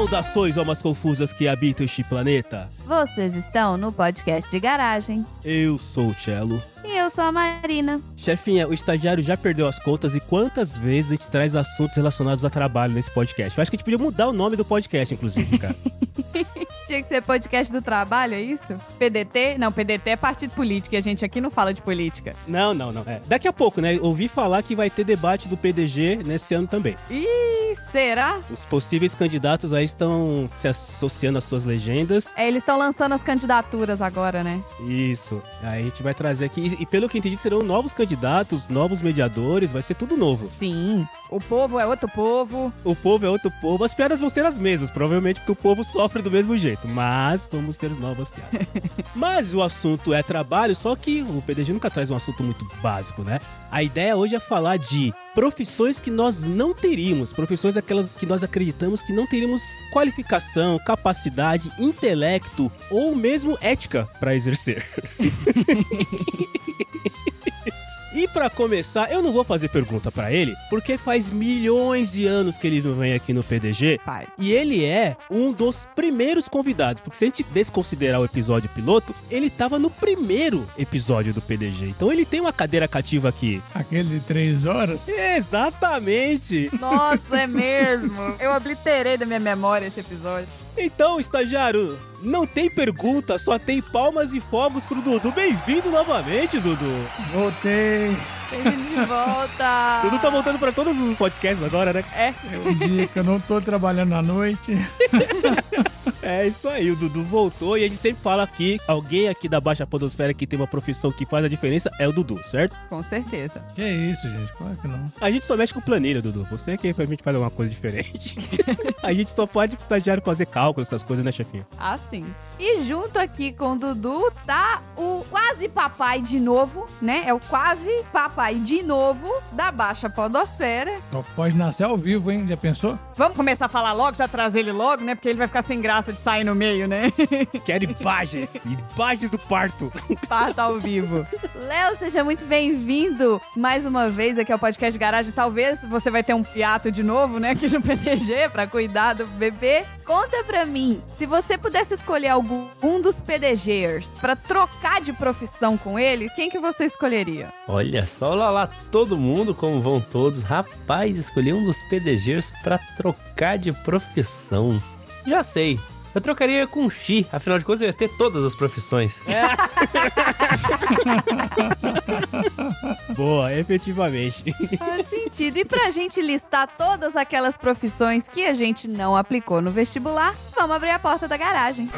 Saudações, almas confusas que habitam este planeta. Vocês estão no podcast de garagem. Eu sou o Cello. E eu sou a Marina. Chefinha, o estagiário já perdeu as contas e quantas vezes a gente traz assuntos relacionados a trabalho nesse podcast? Eu acho que a gente podia mudar o nome do podcast, inclusive, cara. Tinha que ser podcast do trabalho, é isso? PDT? Não, PDT é partido político e a gente aqui não fala de política. não, não, não. É. Daqui a pouco, né? Ouvi falar que vai ter debate do PDG nesse ano também. Ih, será? Os possíveis candidatos aí estão se associando às suas legendas. É, eles estão lançando as candidaturas agora, né? Isso. Aí a gente vai trazer aqui. E pelo que entendi, serão novos candidatos, novos mediadores, vai ser tudo novo. Sim. O povo é outro povo. O povo é outro povo, as piadas vão ser as mesmas, provavelmente porque o povo sofre do mesmo jeito, mas vamos ter novas piadas. mas o assunto é trabalho, só que o PDG nunca traz um assunto muito básico, né? A ideia hoje é falar de profissões que nós não teríamos, profissões aquelas que nós acreditamos que não teríamos qualificação, capacidade, intelecto ou mesmo ética para exercer. E pra começar, eu não vou fazer pergunta pra ele, porque faz milhões de anos que ele não vem aqui no PDG. Faz. E ele é um dos primeiros convidados, porque se a gente desconsiderar o episódio piloto, ele tava no primeiro episódio do PDG. Então ele tem uma cadeira cativa aqui. Aquele de três horas? Exatamente! Nossa, é mesmo. Eu obliterei da minha memória esse episódio. Então, estagiário, não tem pergunta, só tem palmas e fogos pro Dudu. Bem-vindo novamente, Dudu. Voltei. Bem-vindo de volta. Dudu tá voltando pra todos os podcasts agora, né? É, É um dia que eu não tô trabalhando à noite. É isso aí, o Dudu voltou e a gente sempre fala aqui, alguém aqui da Baixa Podosfera que tem uma profissão que faz a diferença é o Dudu, certo? com certeza. Que isso, gente? Claro que não. A gente só mexe com planilha, Dudu. Você é que pra gente fazer uma coisa diferente. a gente só pode pro estagiário fazer cálculo, essas coisas, né, chefinha? Ah, sim. E junto aqui com o Dudu tá o quase papai de novo, né? É o quase papai de novo da Baixa Podosfera. Só pode nascer ao vivo, hein? Já pensou? Vamos começar a falar logo, já trazer ele logo, né? Porque ele vai ficar sem graça de sair no meio, né? Quero imagens, imagens do parto. Parta ao vivo. Léo, seja muito bem-vindo mais uma vez aqui ao podcast Garagem. Talvez você vai ter um piato de novo, né, aqui no PDG pra cuidar do bebê. Conta pra mim, se você pudesse escolher algum um dos PDGers pra trocar de profissão com ele, quem que você escolheria? Olha só lá lá todo mundo, como vão todos. Rapaz, escolhi um dos PDGs pra trocar de profissão. Já sei. Eu trocaria com Xi, afinal de contas eu ia ter todas as profissões. Boa, efetivamente. Faz sentido. E pra gente listar todas aquelas profissões que a gente não aplicou no vestibular, vamos abrir a porta da garagem.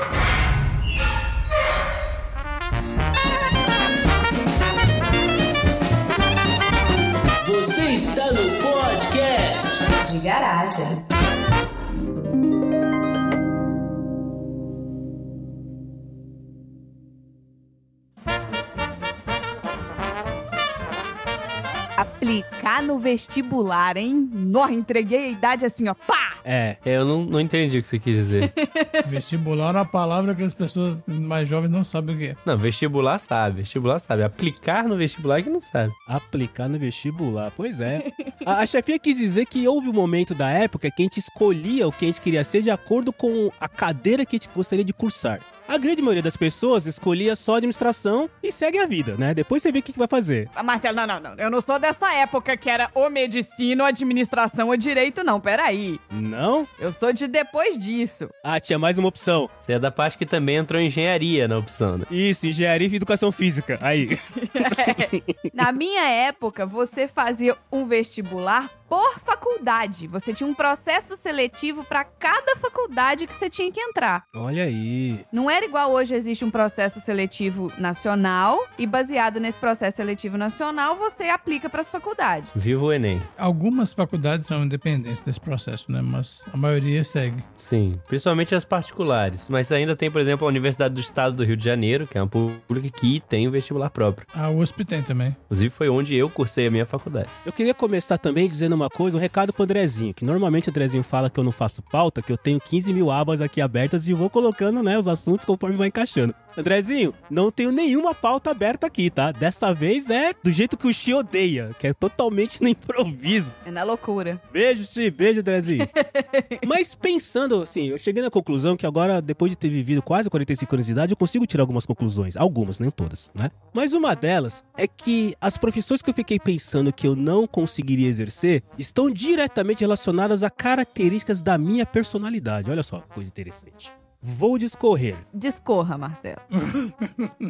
Você está no podcast de garagem. Aplicar no vestibular, hein? Nossa, entreguei a idade assim, ó. Pá! É, É, eu não, não entendi o que você quis dizer. Vestibular é uma palavra que as pessoas mais jovens não sabem o que é. Não, vestibular sabe, vestibular sabe. Aplicar no vestibular é que não sabe. aplicar no vestibular, pois é. A, a chefinha quis dizer que houve um momento da época que a gente escolhia o que a gente queria ser de acordo com a cadeira que a gente gostaria de cursar. A grande maioria das pessoas escolhia só administração e segue a vida, né? Depois você vê o que, que vai fazer. Ah, Marcelo, não, não, não. Eu não sou dessa época que era ou medicina, ou administração, ou direito, não. Peraí. Não? Eu sou de depois disso. Ah, tinha mais uma opção. Você é da parte que também entrou em engenharia na opção, né? Isso, engenharia e educação física. Aí. Na minha época, você fazia um vestibular por faculdade. Você tinha um processo seletivo para cada faculdade que você tinha que entrar. Olha aí. Não era igual hoje existe um processo seletivo nacional e baseado nesse processo seletivo nacional você aplica para as faculdades. Viva o Enem. Algumas faculdades são independentes desse processo, né? Mas a maioria segue. Sim, principalmente as particulares. Mas ainda tem, por exemplo, a Universidade do Estado do Rio de Janeiro, que é uma pública que tem o vestibular próprio. A USP tem também. Inclusive foi onde eu cursei a minha faculdade. Eu queria começar também dizendo uma coisa, um recado pro Andrezinho, que normalmente o Andrezinho fala que eu não faço pauta, que eu tenho 15 mil abas aqui abertas e vou colocando, né, os assuntos conforme vai encaixando. Andrezinho, não tenho nenhuma pauta aberta aqui, tá? Dessa vez é do jeito que o Xi odeia, que é totalmente no improviso. É na loucura. Beijo, Xi, beijo, Andrezinho. Mas pensando assim, eu cheguei na conclusão que agora, depois de ter vivido quase 45 anos de idade, eu consigo tirar algumas conclusões. Algumas, nem todas, né? Mas uma delas é que as profissões que eu fiquei pensando que eu não conseguiria exercer estão diretamente relacionadas a características da minha personalidade. Olha só, coisa interessante. Vou discorrer. Discorra, Marcelo.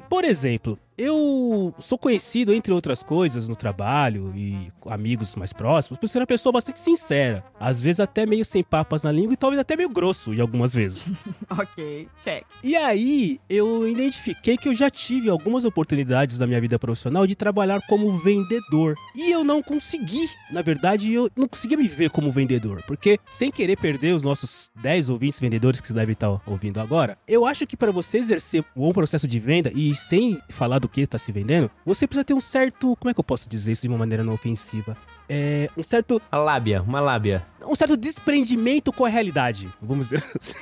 Por exemplo, eu sou conhecido, entre outras coisas, no trabalho e amigos mais próximos, por ser uma pessoa bastante sincera. Às vezes até meio sem papas na língua e talvez até meio grosso, em algumas vezes. ok, check. E aí, eu identifiquei que eu já tive algumas oportunidades na minha vida profissional de trabalhar como vendedor. E eu não consegui. Na verdade, eu não conseguia me ver como vendedor. Porque, sem querer perder os nossos 10 ou 20 vendedores que você deve estar ouvindo agora, eu acho que para você exercer um bom processo de venda e sem falar do que está se vendendo, você precisa ter um certo. Como é que eu posso dizer isso de uma maneira não ofensiva? É, um certo Uma lábia, uma lábia. Um certo desprendimento com a realidade, vamos dizer assim.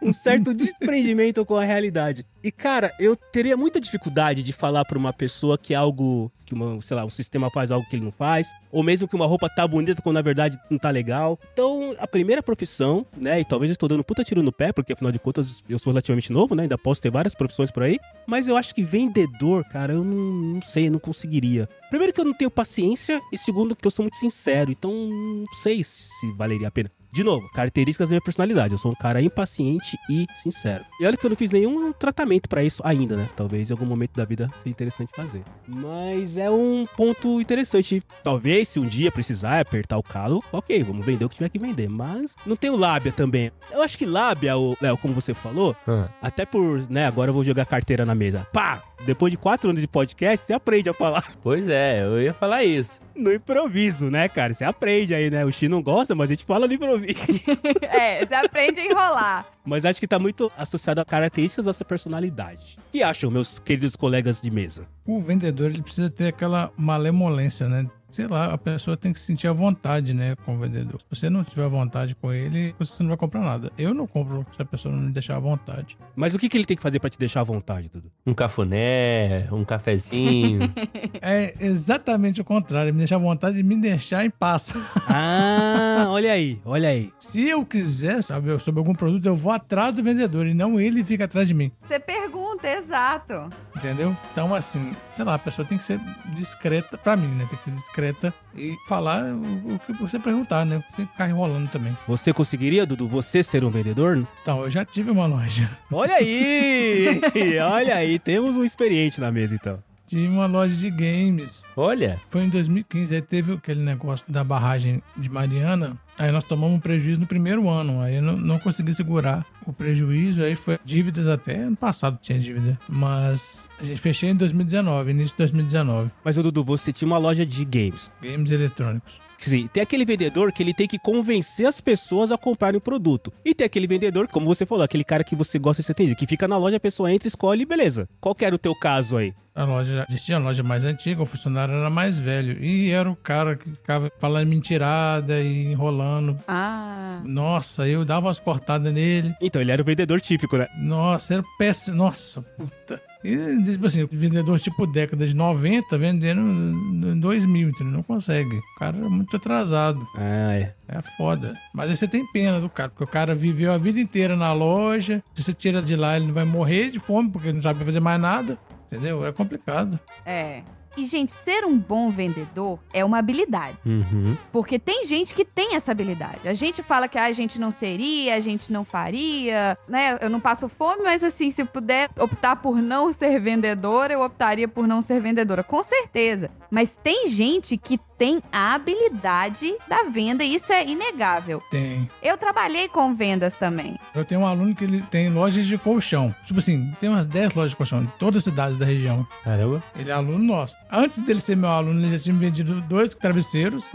um certo desprendimento com a realidade. E cara, eu teria muita dificuldade de falar pra uma pessoa que algo que uma, sei lá, um sistema faz algo que ele não faz, ou mesmo que uma roupa tá bonita quando na verdade não tá legal. Então, a primeira profissão, né, e talvez eu estou dando puta tiro no pé, porque afinal de contas eu sou relativamente novo, né, ainda posso ter várias profissões por aí, mas eu acho que vendedor, cara, eu não, não sei, eu não conseguiria. Primeiro que eu não tenho paciência e segundo que eu sou muito sincero, então não sei se valeria a pena. De novo, características da minha personalidade. Eu sou um cara impaciente e sincero. E olha que eu não fiz nenhum tratamento pra isso ainda, né? Talvez em algum momento da vida seja interessante fazer. Mas é um ponto interessante. Talvez se um dia precisar apertar o calo, ok, vamos vender o que tiver que vender. Mas não tenho lábia também. Eu acho que lábia, Léo, como você falou, Ah, até por, né, agora eu vou jogar carteira na mesa. Pá! Depois de quatro anos de podcast, você aprende a falar Pois é, eu ia falar isso. no improviso, né, cara? Você aprende aí, né? O Xi não gosta, mas a gente fala no improviso. é, você aprende a enrolar. Mas acho que tá muito associado a características da sua personalidade. O que acham, meus queridos colegas de mesa? O vendedor ele precisa ter aquela malemolência, né? Sei lá, a pessoa tem que sentir a vontade, né, com o vendedor. Se você não tiver vontade com ele, você não vai comprar nada. Eu não compro se a pessoa não me deixar à vontade. Mas o que, que ele tem que fazer pra te deixar à vontade, Dudu? Um cafuné, um cafezinho. É exatamente o contrário, me deixar à vontade de me deixar em paz. Ah, olha aí, olha aí. Se eu quiser saber sobre algum produto, eu vou atrás do vendedor e não ele fica atrás de mim. Você pergunta, exato. Entendeu? Então, assim, sei lá, a pessoa tem que ser discreta, pra mim, né? Tem que ser discreta e falar o, o que você perguntar, né? Sem ficar enrolando também. Você conseguiria, Dudu, você ser um vendedor? Então, eu já tive uma loja. Olha aí! olha aí, temos um experiente na mesa, então. Tive uma loja de games. Olha, Foi em 2015, aí teve aquele negócio da barragem de Mariana. Aí nós tomamos um prejuízo no primeiro ano. Aí eu não, não consegui segurar o prejuízo. Aí foi dívidas até ano passado tinha dívida. Mas a gente fechei em 2019, início de 2019. Mas, ô, Dudu, você tinha uma loja de games. Games eletrônicos. Quer dizer, tem aquele vendedor que ele tem que convencer as pessoas a comprarem o produto. E tem aquele vendedor, como você falou, aquele cara que você gosta de ser atendido, que fica na loja, a pessoa entra, escolhe e beleza. Qual que era o teu caso aí? A loja, existia uma loja mais antiga, o funcionário era mais velho. E era o cara que ficava falando mentirada e enrolando. Ah. Nossa, eu dava umas cortadas nele. Então, ele era o vendedor típico, né? Nossa, era péssimo. Nossa, puta. E, tipo assim, vendedor tipo década de 90 vendendo em 2000, entendeu? Não consegue. O cara é muito atrasado. Ah, é. É foda. Mas aí você tem pena do cara, porque o cara viveu a vida inteira na loja. Se você tira de lá, ele não vai morrer de fome, porque ele não sabe fazer mais nada. Entendeu? É complicado. É. E, gente, ser um bom vendedor é uma habilidade. Uhum. Porque tem gente que tem essa habilidade. A gente fala que ah, a gente não seria, a gente não faria, né? Eu não passo fome, mas assim, se puder optar por não ser vendedora, eu optaria por não ser vendedora. Com certeza. Mas tem gente que tem a habilidade da venda e isso é inegável. Tem. Eu trabalhei com vendas também. Eu tenho um aluno que ele tem lojas de colchão. Tipo assim, tem umas 10 lojas de colchão em todas as cidades da região. caramba. Ele é aluno nosso. Antes dele ser meu aluno, ele já tinha me vendido dois travesseiros.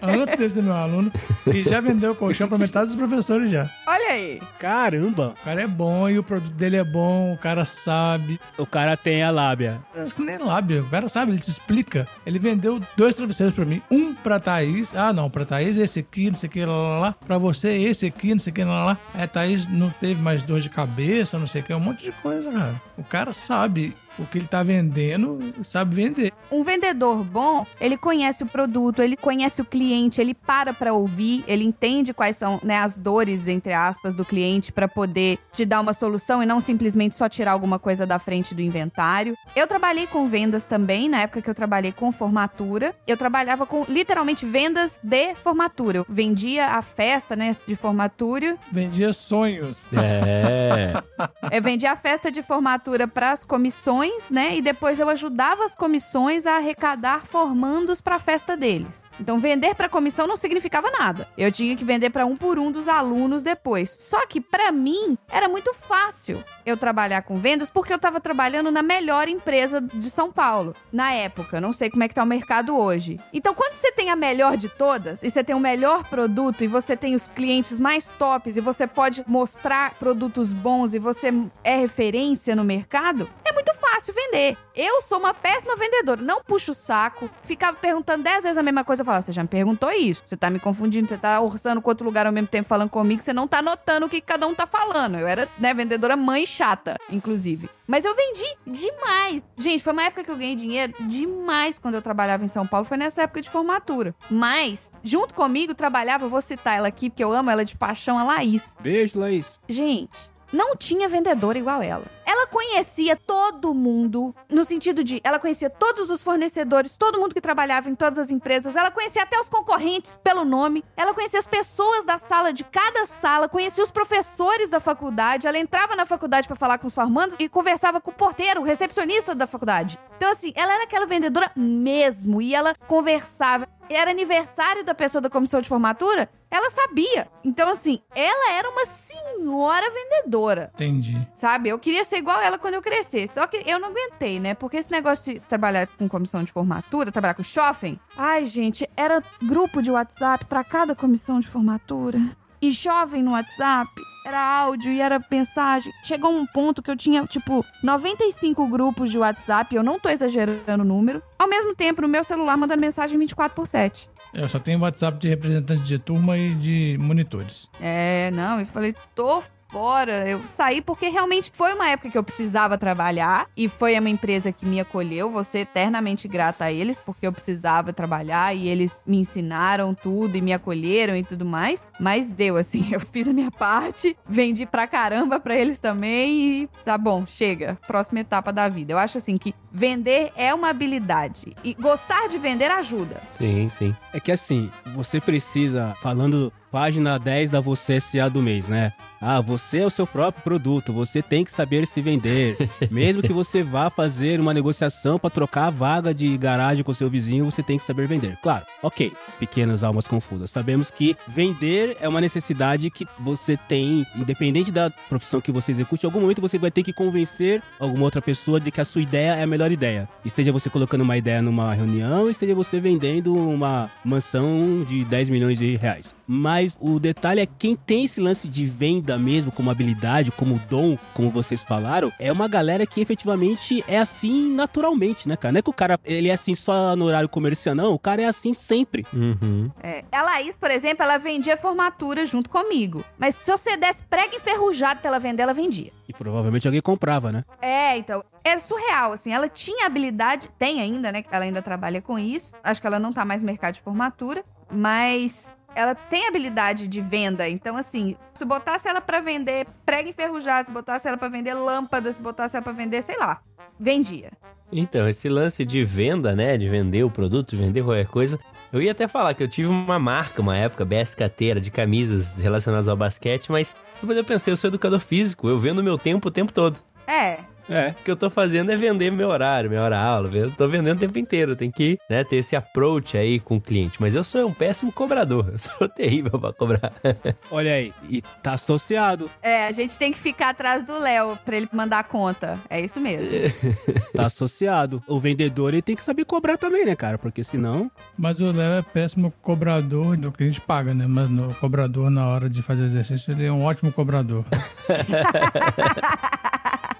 Antes dele ser meu aluno. E já vendeu colchão pra metade dos professores já. Olha aí. Caramba! O cara é bom e o produto dele é bom, o cara sabe. O cara tem a lábia. Que nem lábio, o cara sabe, ele te explica. Ele vendeu dois travesseiros pra mim. Um pra Thaís. Ah, não, pra Thaís esse aqui, não sei o que, lá, lá, lá. Pra você esse aqui, não sei o que, lá, lá, a Thaís não teve mais dor de cabeça, não sei o que, um monte de coisa, cara. O cara sabe o que ele tá vendendo, sabe vender. Um vendedor bom, ele conhece o produto, ele conhece o cliente, ele para pra ouvir, ele entende quais são né, as dores, entre aspas, do cliente pra poder te dar uma solução e não simplesmente só tirar alguma coisa da frente do inventário. Eu trabalhei com vendas também, na época que eu trabalhei com formatura. Eu trabalhava com literalmente vendas de formatura. Eu vendia a festa, né, de formatura. Vendia sonhos. É. Eu vendia a festa de formatura pras comissões, né? E depois eu ajudava as comissões a arrecadar formandos pra festa deles. Então, vender pra comissão não significava nada. Eu tinha que vender pra um por um dos alunos depois. Só que pra mim era muito fácil eu trabalhar com vendas porque eu tava trabalhando na melhor empresa de São Paulo na época. Não sei como é que tá o mercado hoje. Então, quando você tem a melhor de todas e você tem o melhor produto e você tem os clientes mais tops e você pode mostrar produtos bons e você é referência no mercado, é muito fácil vender. Eu sou uma péssima vendedora, não puxo o saco, ficava perguntando dez vezes a mesma coisa. Eu falava, você já me perguntou isso, você tá me confundindo, você tá orçando com outro lugar ao mesmo tempo falando comigo, você não tá notando o que cada um tá falando. Eu era, né, vendedora mãe chata, inclusive. Mas eu vendi demais. Gente, foi uma época que eu ganhei dinheiro demais quando eu trabalhava em São Paulo. Foi nessa época de formatura. Mas, junto comigo, trabalhava, eu vou citar ela aqui, porque eu amo ela de paixão, a Laís. Beijo, Laís. Gente, não tinha vendedora igual ela. Ela conhecia todo mundo, no sentido de ela conhecia todos os fornecedores, todo mundo que trabalhava em todas as empresas, ela conhecia até os concorrentes pelo nome, ela conhecia as pessoas da sala de cada sala, conhecia os professores da faculdade, ela entrava na faculdade pra falar com os formandos e conversava com o porteiro, o recepcionista da faculdade. Então assim, ela era aquela vendedora mesmo e ela conversava. Era aniversário da pessoa da comissão de formatura, ela sabia. Então assim, ela era uma senhora vendedora Entendi. sabe? Eu queria ser igual ela quando eu crescesse. Só que eu não aguentei, né? Porque esse negócio de trabalhar com comissão de formatura, trabalhar com shopping, ai, gente, era grupo de WhatsApp pra cada comissão de formatura. E jovem no WhatsApp, era áudio e era mensagem. Chegou um ponto que eu tinha, tipo, 95 grupos de WhatsApp, eu não tô exagerando o número. Ao mesmo tempo, no meu celular, mandando mensagem 24 por 7. Eu só tenho WhatsApp de representantes de turma e de monitores. É, não, eu falei, tô fora. Eu saí porque realmente foi uma época que eu precisava trabalhar e foi uma empresa que me acolheu. Vou ser eternamente grata a eles porque eu precisava trabalhar e eles me ensinaram tudo e me acolheram e tudo mais. Mas deu assim, eu fiz a minha parte, vendi pra caramba pra eles também e tá bom, chega. Próxima etapa da vida. Eu acho assim que vender é uma habilidade e gostar de vender ajuda. Sim, sim. É que assim, você precisa, falando página 10 da Você SA do mês, né? Ah, você é o seu próprio produto, você tem que saber se vender. Mesmo que você vá fazer uma negociação para trocar a vaga de garagem com seu vizinho, você tem que saber vender. Claro, ok, pequenas almas confusas. Sabemos que vender é uma necessidade que você tem, independente da profissão que você execute, em algum momento você vai ter que convencer alguma outra pessoa de que a sua ideia é a melhor ideia. Esteja você colocando uma ideia numa reunião, esteja você vendendo uma mansão de 10 milhões de reais. Mas o detalhe é quem tem esse lance de venda mesmo, como habilidade, como dom, como vocês falaram, é uma galera que efetivamente é assim naturalmente, né, cara? Não é que o cara ele é assim só no horário comercial, não. O cara é assim sempre. Uhum. É, a Laís, por exemplo, ela vendia formatura junto comigo. Mas se você desse prego enferrujado pra ela vender, ela vendia. E provavelmente alguém comprava, né? É, então, é surreal, assim, ela tinha habilidade, tem ainda, né, ela ainda trabalha com isso, acho que ela não tá mais no mercado de formatura, mas ela tem habilidade de venda, então, assim, se botasse ela pra vender prego enferrujado, se botasse ela pra vender lâmpada, se botasse ela pra vender, sei lá, vendia. Então, esse lance de venda, né? De vender o produto, de vender qualquer coisa. Eu ia até falar que eu tive uma marca, uma época, BSKT, era de camisas relacionadas ao basquete, mas depois eu pensei, eu sou educador físico, eu vendo meu tempo o tempo todo. É, É. O que eu tô fazendo é vender meu horário, minha hora aula. Eu tô vendendo o tempo inteiro. Tem que né, ter esse approach aí com o cliente. Mas eu sou um péssimo cobrador. Eu sou terrível pra cobrar. Olha aí, e tá associado. é, a gente tem que ficar atrás do Léo pra ele mandar a conta. É isso mesmo. Tá associado. O vendedor ele tem que saber cobrar também, né, cara? Porque senão. Mas o Léo é péssimo cobrador do que a gente paga, né? Mas no cobrador, na hora de fazer exercício, ele é um ótimo cobrador.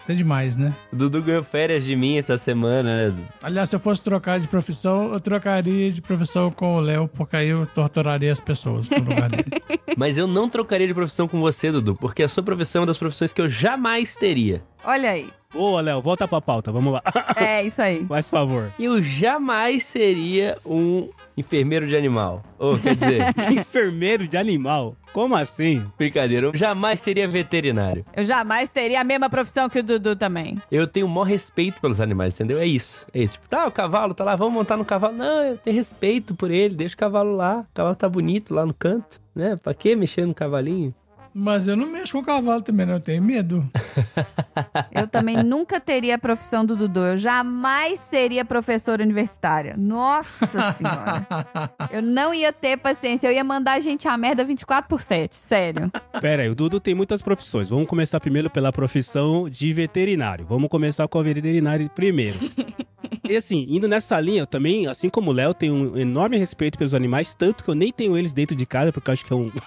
até demais, né? O Dudu ganhou férias de mim essa semana, né? Dudu? Aliás, se eu fosse trocar de profissão, eu trocaria de profissão com o Léo, porque aí eu torturaria as pessoas no lugar dele. Mas eu não trocaria de profissão com você, Dudu, porque a sua profissão é uma das profissões que eu jamais teria. Olha aí. Boa, Léo, volta pra pauta, vamos lá. É, isso aí. Faz favor. Eu jamais seria um enfermeiro de animal. Ou, quer dizer, Enfermeiro de animal? Como assim? brincadeira, eu jamais seria veterinário. Eu jamais teria a mesma profissão que o Dudu também. Eu tenho o maior respeito pelos animais, entendeu? É isso. É isso. Tipo, tá, o cavalo tá lá, vamos montar no cavalo. Não, eu tenho respeito por ele, deixa o cavalo lá. O cavalo tá bonito lá no canto, né? Pra que mexer no cavalinho? Mas eu não mexo com o cavalo também, não. Eu tenho medo. Eu também nunca teria a profissão do Dudu. Eu jamais seria professora universitária. Nossa senhora. Eu não ia ter paciência. Eu ia mandar a gente a merda 24 por 7. Sério. Pera aí, o Dudu tem muitas profissões. Vamos começar primeiro pela profissão de veterinário. Vamos começar com a veterinária primeiro. E assim, indo nessa linha, eu também, assim como o Léo, tenho um enorme respeito pelos animais, tanto que eu nem tenho eles dentro de casa, porque eu acho que é um.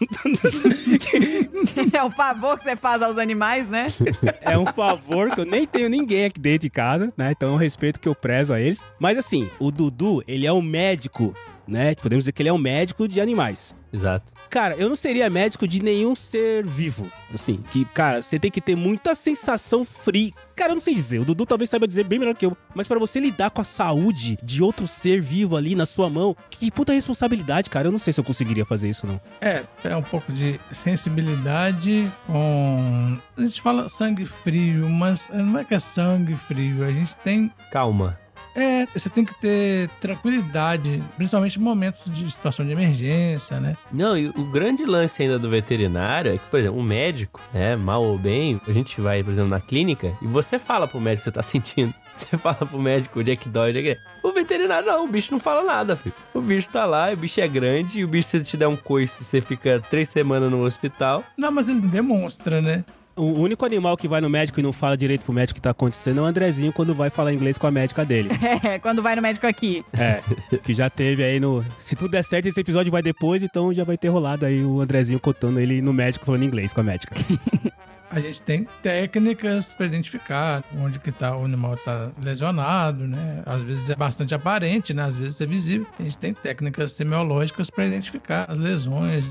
É um favor que você faz aos animais, né? é um favor que eu nem tenho ninguém aqui dentro de casa, né? Então é um respeito que eu prezo a eles. Mas assim, o Dudu, ele é um médico, né? Podemos dizer que ele é um médico de animais. Exato. Cara, eu não seria médico de nenhum ser vivo. Assim, que, cara, você tem que ter muita sensação free. Cara, eu não sei dizer. O Dudu talvez saiba dizer bem melhor que eu. Mas pra você lidar com a saúde de outro ser vivo ali na sua mão, que puta responsabilidade, cara. Eu não sei se eu conseguiria fazer isso, não. É, é um pouco de sensibilidade com. A gente fala sangue frio, mas não é que é sangue frio. A gente tem. Calma. É, você tem que ter tranquilidade, principalmente em momentos de situação de emergência, né? Não, e o grande lance ainda do veterinário é que, por exemplo, um médico, né, mal ou bem, a gente vai, por exemplo, na clínica e você fala pro médico que você tá sentindo. Você fala pro médico onde é que dói, onde é que... O veterinário não, o bicho não fala nada, filho. O bicho tá lá, o bicho é grande, e o bicho, se te der um coice, você fica três semanas no hospital. Não, mas ele demonstra, né? O único animal que vai no médico e não fala direito pro médico o que tá acontecendo é o Andrezinho quando vai falar inglês com a médica dele. É, quando vai no médico aqui. É, que já teve aí no. Se tudo der certo, esse episódio vai depois, então já vai ter rolado aí o Andrezinho contando ele no médico falando inglês com a médica. A gente tem técnicas para identificar onde que tá, o animal tá lesionado, né? Às vezes é bastante aparente, né? Às vezes é visível. A gente tem técnicas semiológicas para identificar as lesões,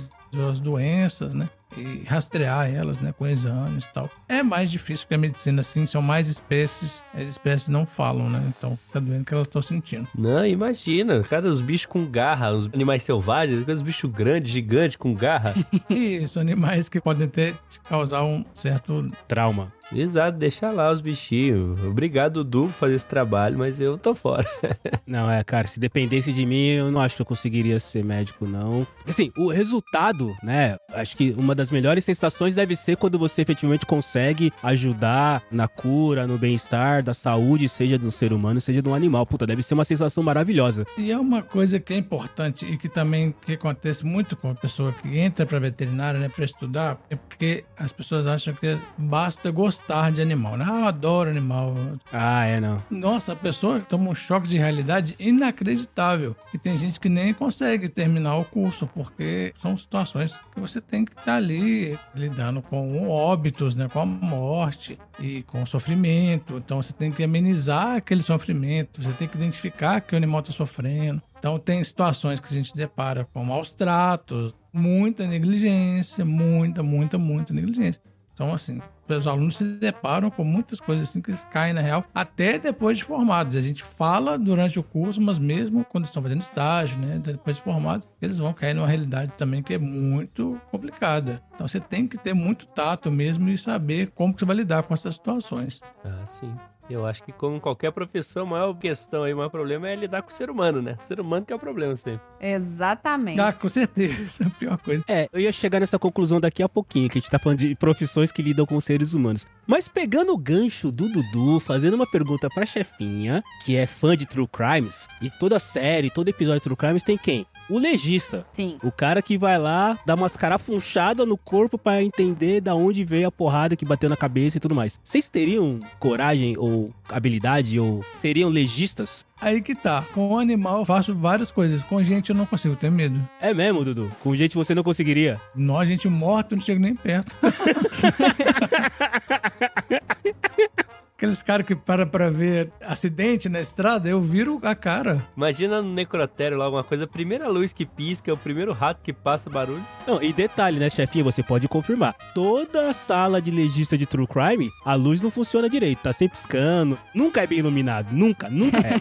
as doenças, né? E rastrear elas, né? Com exames e tal. É mais difícil que a medicina, assim, são mais espécies. As espécies não falam, né? Então, tá doendo que elas estão sentindo. Não, imagina, cada os bichos com garra, os animais selvagens, aqueles bichos grandes, gigantes com garra. São animais que podem ter causar um certo Trauma. Exato, deixa lá os bichinhos. Obrigado, Dudu, por fazer esse trabalho, mas eu tô fora. Não, é, cara, se dependesse de mim, eu não acho que eu conseguiria ser médico, não. Porque, Assim, o resultado, né? Acho que uma das melhores sensações deve ser quando você efetivamente consegue ajudar na cura, no bem-estar, da saúde, seja de um ser humano, seja de um animal. Puta, deve ser uma sensação maravilhosa. E é uma coisa que é importante e que também que acontece muito com a pessoa que entra para veterinária, né, para estudar, é porque as pessoas acham que basta gostar de animal, né? Ah, eu adoro animal. Ah, é, não. Nossa, a pessoa toma um choque de realidade inacreditável. E tem gente que nem consegue terminar o curso, porque são situações que você tem que estar ali lidando com óbitos, né, com a morte e com o sofrimento. Então você tem que amenizar aquele sofrimento, você tem que identificar que o animal está sofrendo. Então tem situações que a gente depara com maus tratos, muita negligência, muita, muita, muita negligência. Então, assim, os alunos se deparam com muitas coisas assim que eles caem na real até depois de formados. A gente fala durante o curso, mas mesmo quando estão fazendo estágio, né, depois de formados, eles vão cair numa realidade também que é muito complicada. Então você tem que ter muito tato mesmo e saber como que você vai lidar com essas situações. Ah, sim. Eu acho que como qualquer profissão, a maior questão aí, o maior problema é lidar com o ser humano, né? O ser humano que é o problema sempre. Exatamente. Ah, com certeza, a pior coisa. É, eu ia chegar nessa conclusão daqui a pouquinho, que a gente tá falando de profissões que lidam com seres humanos. Mas pegando o gancho do Dudu, fazendo uma pergunta pra chefinha, que é fã de True Crimes, e toda série, todo episódio de True Crimes tem quem? O legista. Sim. O cara que vai lá, dá umas carafunchadas no corpo pra entender da onde veio a porrada que bateu na cabeça e tudo mais. Vocês teriam coragem ou habilidade ou seriam legistas? Aí que tá. Com o animal eu faço várias coisas. Com gente eu não consigo ter medo. É mesmo, Dudu? Com gente você não conseguiria? Nós, gente morta, eu não chego nem perto. Aqueles caras que param pra ver acidente na estrada, eu viro a cara. Imagina no necrotério lá alguma coisa, a primeira luz que pisca, o primeiro rato que passa barulho. Não, e detalhe, né, chefinha, você pode confirmar. Toda sala de legista de True Crime, a luz não funciona direito, tá sempre piscando. Nunca é bem iluminado, nunca, nunca é.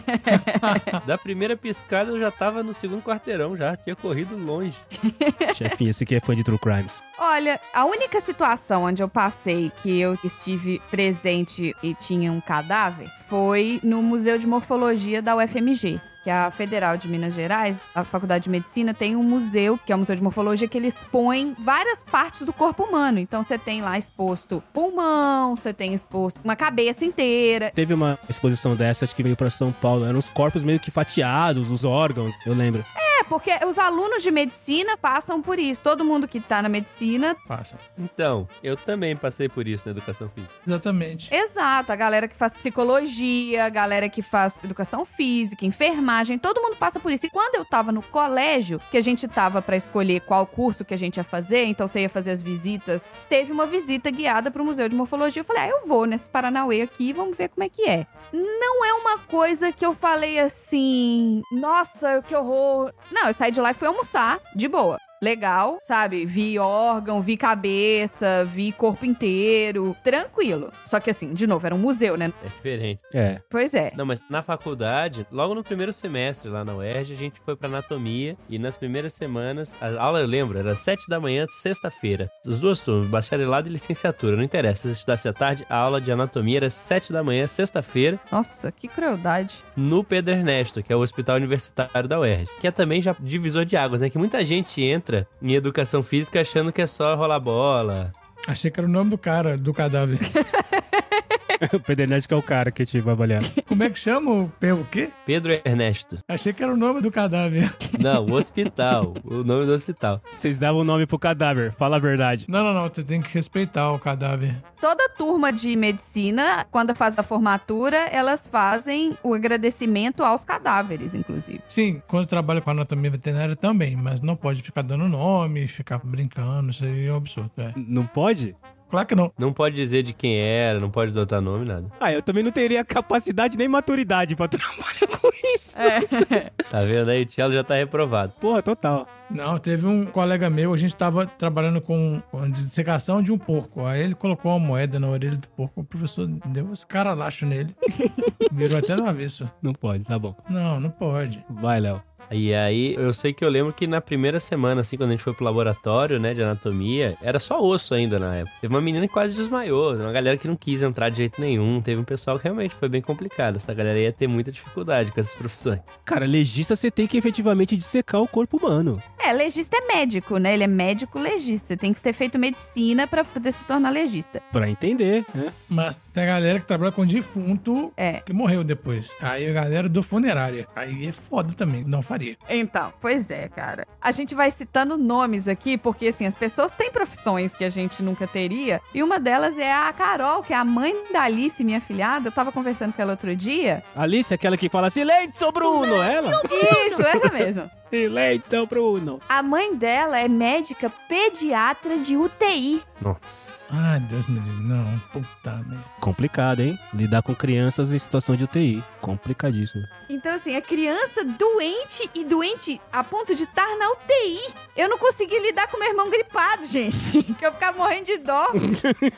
Da primeira piscada eu já tava no segundo quarteirão já, tinha corrido longe. chefinha, você que é fã de True Crimes. Olha, a única situação onde eu passei que eu estive presente e tinha um cadáver foi no Museu de Morfologia da UFMG. Que é a Federal de Minas Gerais, a Faculdade de Medicina, tem um museu, que é o Museu de Morfologia, que ele expõe várias partes do corpo humano. Então você tem lá exposto pulmão, você tem exposto uma cabeça inteira. Teve uma exposição dessa, acho que veio pra São Paulo. Eram os corpos meio que fatiados, os órgãos, eu lembro. É, porque os alunos de medicina passam por isso. Todo mundo que tá na medicina Passa. Então, eu também passei por isso na educação física. Exatamente. Exato, a galera que faz psicologia, a galera que faz educação física, enfermagem, todo mundo passa por isso. E quando eu tava no colégio, que a gente tava pra escolher qual curso que a gente ia fazer, então você ia fazer as visitas, teve uma visita guiada pro Museu de Morfologia. Eu falei, ah, eu vou nesse Paranauê aqui, vamos ver como é que é. Não é uma coisa que eu falei assim, nossa, que horror. Não, eu saí de lá e fui almoçar, de boa. Legal, sabe? Vi órgão, vi cabeça, vi corpo inteiro, tranquilo. Só que assim, de novo, era um museu, né? É diferente. É. Pois é. Não, mas na faculdade, logo no primeiro semestre lá na UERJ, a gente foi pra anatomia e nas primeiras semanas, a aula eu lembro, era sete da manhã, sexta-feira. As duas turmas, bacharelado e licenciatura, não interessa. Se estudasse à tarde, a aula de anatomia era sete da manhã, sexta-feira, Nossa, que crueldade. no Pedro Ernesto, que é o Hospital Universitário da UERJ, que é também já divisor de águas, né? Que muita gente entra em educação física achando que é só rolar bola. Achei que era o nome do cara, do cadáver. o Pedernético é o cara que te vai avaliar. Como é que chama o P o quê? Pedro Ernesto. Achei que era o nome do cadáver. Não, o hospital. o nome do hospital. Vocês davam o nome pro cadáver, fala a verdade. Não, não, não. Você tem que respeitar o cadáver. Toda turma de medicina, quando faz a formatura, elas fazem o agradecimento aos cadáveres, inclusive. Sim, quando trabalha com anatomia veterinária também, mas não pode ficar dando nome, ficar brincando, isso aí é um absurdo. É. Não pode? Claro que não. Não pode dizer de quem era, não pode adotar nome, nada. Ah, eu também não teria capacidade nem maturidade pra trabalhar com isso. É. Tá vendo aí? O Tchelo já tá reprovado. Porra, total. Não, teve um colega meu, a gente tava trabalhando com a dissecação de um porco. Aí ele colocou uma moeda na orelha do porco, o professor deu uns caralacho nele. Virou até do avesso. Não pode, tá bom. Não, não pode. Vai, Léo. E aí, eu sei que eu lembro que na primeira semana, assim, quando a gente foi pro laboratório, né, de anatomia, era só osso ainda na época. Teve uma menina que quase desmaiou, uma galera que não quis entrar de jeito nenhum. Teve um pessoal que realmente foi bem complicado. Essa galera ia ter muita dificuldade com essas profissões. Cara, legista você tem que efetivamente dissecar o corpo humano. É, legista é médico, né? Ele é médico legista. Você tem que ter feito medicina pra poder se tornar legista. Pra entender, né? Mas tem a galera que trabalha com defunto É. que morreu depois. Aí a galera do funerária. Aí é foda também, não faria. Então, pois é, cara. A gente vai citando nomes aqui, porque assim, as pessoas têm profissões que a gente nunca teria. E uma delas é a Carol, que é a mãe da Alice, minha filhada. Eu tava conversando com ela outro dia. Alice é aquela que fala silêncio, Bruno, ela? Isso, essa mesmo. Silêncio, Bruno. A mãe dela é médica pediatra de UTI. Nossa. Ai, Deus me livre. Não, puta merda. Complicado, hein? Lidar com crianças em situação de UTI. Complicadíssimo. Então, assim, a criança doente e doente a ponto de estar na UTI. Eu não consegui lidar com meu irmão gripado, gente. Que eu ficava morrendo de dó.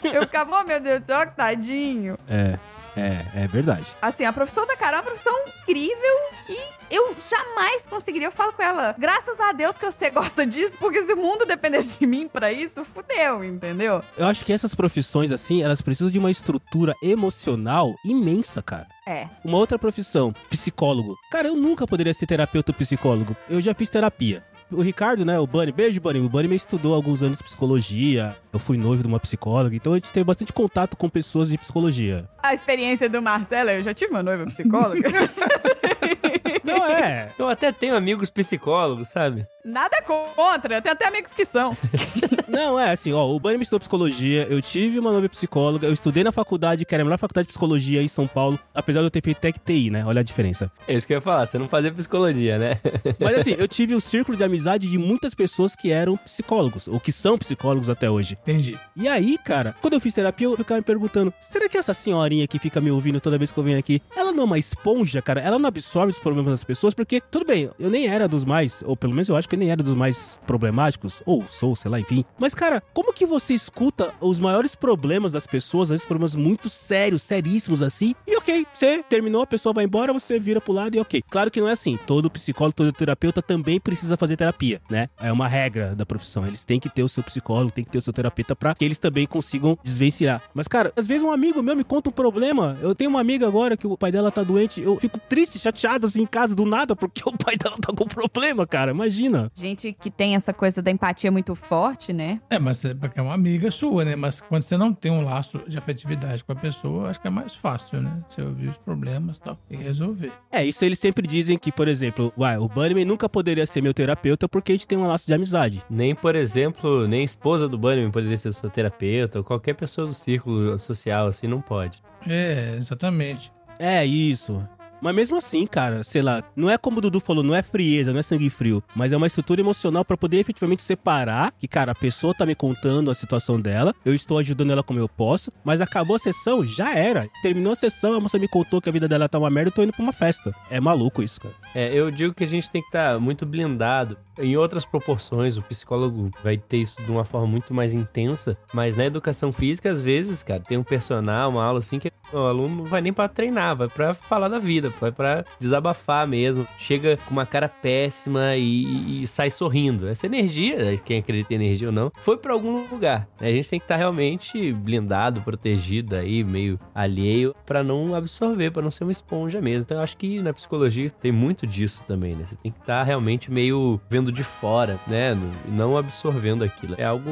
Eu ficava, oh, meu Deus do céu, tadinho. É, é, é verdade. Assim, a profissão da Carol é uma profissão incrível que eu jamais conseguiria. Eu falo com ela, graças a Deus que você gosta disso, porque se o mundo dependesse de mim pra isso, fudeu, entendeu? Eu acho que essas profissões, assim, elas precisam de uma estrutura emocional imensa, cara. É. Uma outra profissão, psicólogo. Cara, eu nunca poderia ser terapeuta ou psicólogo. Eu já fiz terapia. O Ricardo, né, o Bunny, beijo, Bunny. O Bunny me estudou alguns anos psicologia. Eu fui noivo de uma psicóloga, então a gente teve bastante contato com pessoas de psicologia. A experiência do Marcelo, eu já tive uma noiva psicóloga. Não é. Eu até tenho amigos psicólogos, sabe? Nada contra, tem até amigos que são. Não, é assim, ó, o Bunny me estudou psicologia, eu tive uma nova psicóloga, eu estudei na faculdade, que era a melhor faculdade de psicologia em São Paulo, apesar de eu ter feito Tec TI, né? Olha a diferença. É isso que eu ia falar, você não fazia psicologia, né? Mas assim, eu tive um círculo de amizade de muitas pessoas que eram psicólogos, ou que são psicólogos até hoje. Entendi. E aí, cara, quando eu fiz terapia, eu ficava me perguntando: será que essa senhorinha que fica me ouvindo toda vez que eu venho aqui, ela não é uma esponja, cara? Ela não absorve os problemas das pessoas? Porque, tudo bem, eu nem era dos mais, ou pelo menos eu acho que nem era dos mais problemáticos, ou sou, sei lá, enfim. Mas, cara, como que você escuta os maiores problemas das pessoas, esses problemas muito sérios, seríssimos assim, e ok, você terminou, a pessoa vai embora, você vira pro lado e ok. Claro que não é assim. Todo psicólogo, todo terapeuta também precisa fazer terapia, né? É uma regra da profissão. Eles têm que ter o seu psicólogo, tem que ter o seu terapeuta pra que eles também consigam desvencilhar. Mas, cara, às vezes um amigo meu me conta um problema. Eu tenho uma amiga agora que o pai dela tá doente. Eu fico triste, chateado assim em casa do nada porque o pai dela tá com problema, cara. Imagina. Gente que tem essa coisa da empatia muito forte, né? É, mas é porque é uma amiga sua, né? Mas quando você não tem um laço de afetividade com a pessoa, acho que é mais fácil, né? Você ouvir os problemas e tal, e resolver. É, isso eles sempre dizem que, por exemplo, uai, o Bunnyman nunca poderia ser meu terapeuta porque a gente tem um laço de amizade. Nem, por exemplo, nem a esposa do Bunnyman poderia ser seu terapeuta, ou qualquer pessoa do círculo social assim não pode. É, exatamente. É isso. Mas mesmo assim, cara, sei lá, não é como o Dudu falou, não é frieza, não é sangue frio, mas é uma estrutura emocional pra poder efetivamente separar que, cara, a pessoa tá me contando a situação dela, eu estou ajudando ela como eu posso, mas acabou a sessão, já era. Terminou a sessão, a moça me contou que a vida dela tá uma merda, eu tô indo pra uma festa. É maluco isso, cara. É, eu digo que a gente tem que estar muito blindado. Em outras proporções, o psicólogo vai ter isso de uma forma muito mais intensa, mas na educação física, às vezes, cara, tem um personal, uma aula assim, que o aluno não vai nem pra treinar, vai pra falar da vida, vai pra desabafar mesmo. Chega com uma cara péssima e, e sai sorrindo. Essa energia, quem acredita em energia ou não, foi pra algum lugar. A gente tem que estar realmente blindado, protegido aí, meio alheio, pra não absorver, pra não ser uma esponja mesmo. Então eu acho que na psicologia tem muito disso também, né? Você tem que estar realmente meio vendo de fora, né? Não absorvendo aquilo. É algo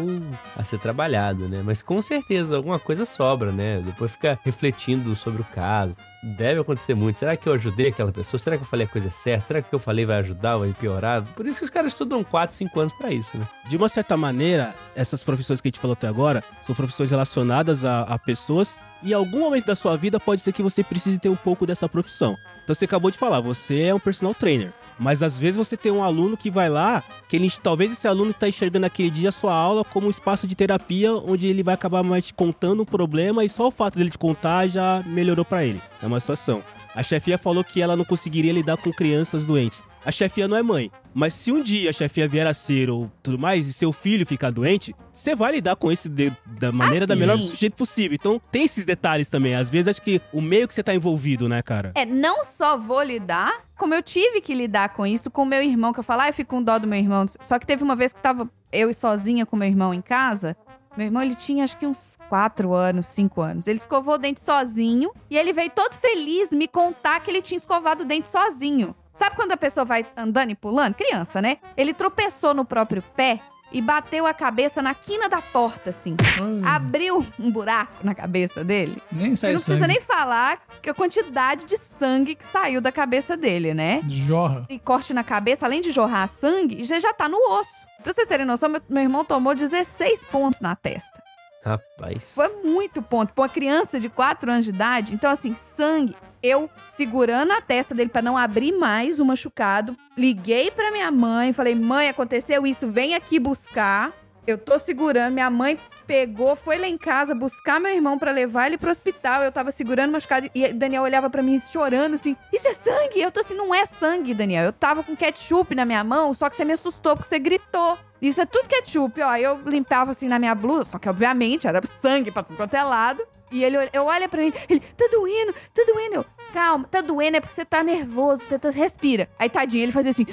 a ser trabalhado, né? Mas com certeza alguma coisa sobra, né? Depois fica refletindo sobre o caso. Deve acontecer muito. Será que eu ajudei aquela pessoa? Será que eu falei a coisa certa? Será que o que eu falei vai ajudar, vai piorar? Por isso que os caras estudam 4, 5 anos pra isso, né? De uma certa maneira, essas profissões que a gente falou até agora são profissões relacionadas a, a pessoas e em algum momento da sua vida pode ser que você precise ter um pouco dessa profissão. Então você acabou de falar, você é um personal trainer. Mas às vezes você tem um aluno que vai lá, que ele talvez esse aluno está enxergando aquele dia a sua aula como um espaço de terapia onde ele vai acabar mais te contando um problema e só o fato dele te contar já melhorou para ele. É uma situação. A chefia falou que ela não conseguiria lidar com crianças doentes. A chefia não é mãe, mas se um dia a chefia vier a ser ou tudo mais e seu filho ficar doente, você vai lidar com isso de- da maneira da sim. melhor jeito possível. Então tem esses detalhes também. Às vezes acho que o meio que você tá envolvido, né, cara? É, não só vou lidar, como eu tive que lidar com isso com meu irmão, que eu falo, ah, eu fico com dó do meu irmão. Só que teve uma vez que tava eu sozinha com meu irmão em casa. Meu irmão, ele tinha acho que uns 4 anos, 5 anos. Ele escovou o dente sozinho e ele veio todo feliz me contar que ele tinha escovado o dente sozinho. Sabe quando a pessoa vai andando e pulando? Criança, né? Ele tropeçou no próprio pé e bateu a cabeça na quina da porta, assim. Ah, Abriu um buraco na cabeça dele. nem E sai não precisa sangue. nem falar que a quantidade de sangue que saiu da cabeça dele, né? Jorra. E corte na cabeça, além de jorrar sangue, já já tá no osso. Pra vocês terem noção, meu, meu irmão tomou 16 pontos na testa. Rapaz. Foi muito ponto. Pra uma criança de 4 anos de idade. Então, assim, sangue. Eu segurando a testa dele pra não abrir mais o machucado. Liguei pra minha mãe, falei: mãe, aconteceu isso, vem aqui buscar. Eu tô segurando. Minha mãe pegou, foi lá em casa buscar meu irmão pra levar ele pro hospital. Eu tava segurando o machucado e Daniel olhava pra mim chorando assim: Isso é sangue? Eu tô assim: Não é sangue, Daniel. Eu tava com ketchup na minha mão, só que você me assustou porque você gritou. Isso é tudo ketchup, ó. Eu limpava assim na minha blusa, só que obviamente era sangue pra tudo quanto é lado. E ele olha- eu olho pra ele, ele, tá doendo, tá doendo. Eu, calma, tá doendo é porque você tá nervoso, você tá, respira. Aí tadinho, ele fazia assim.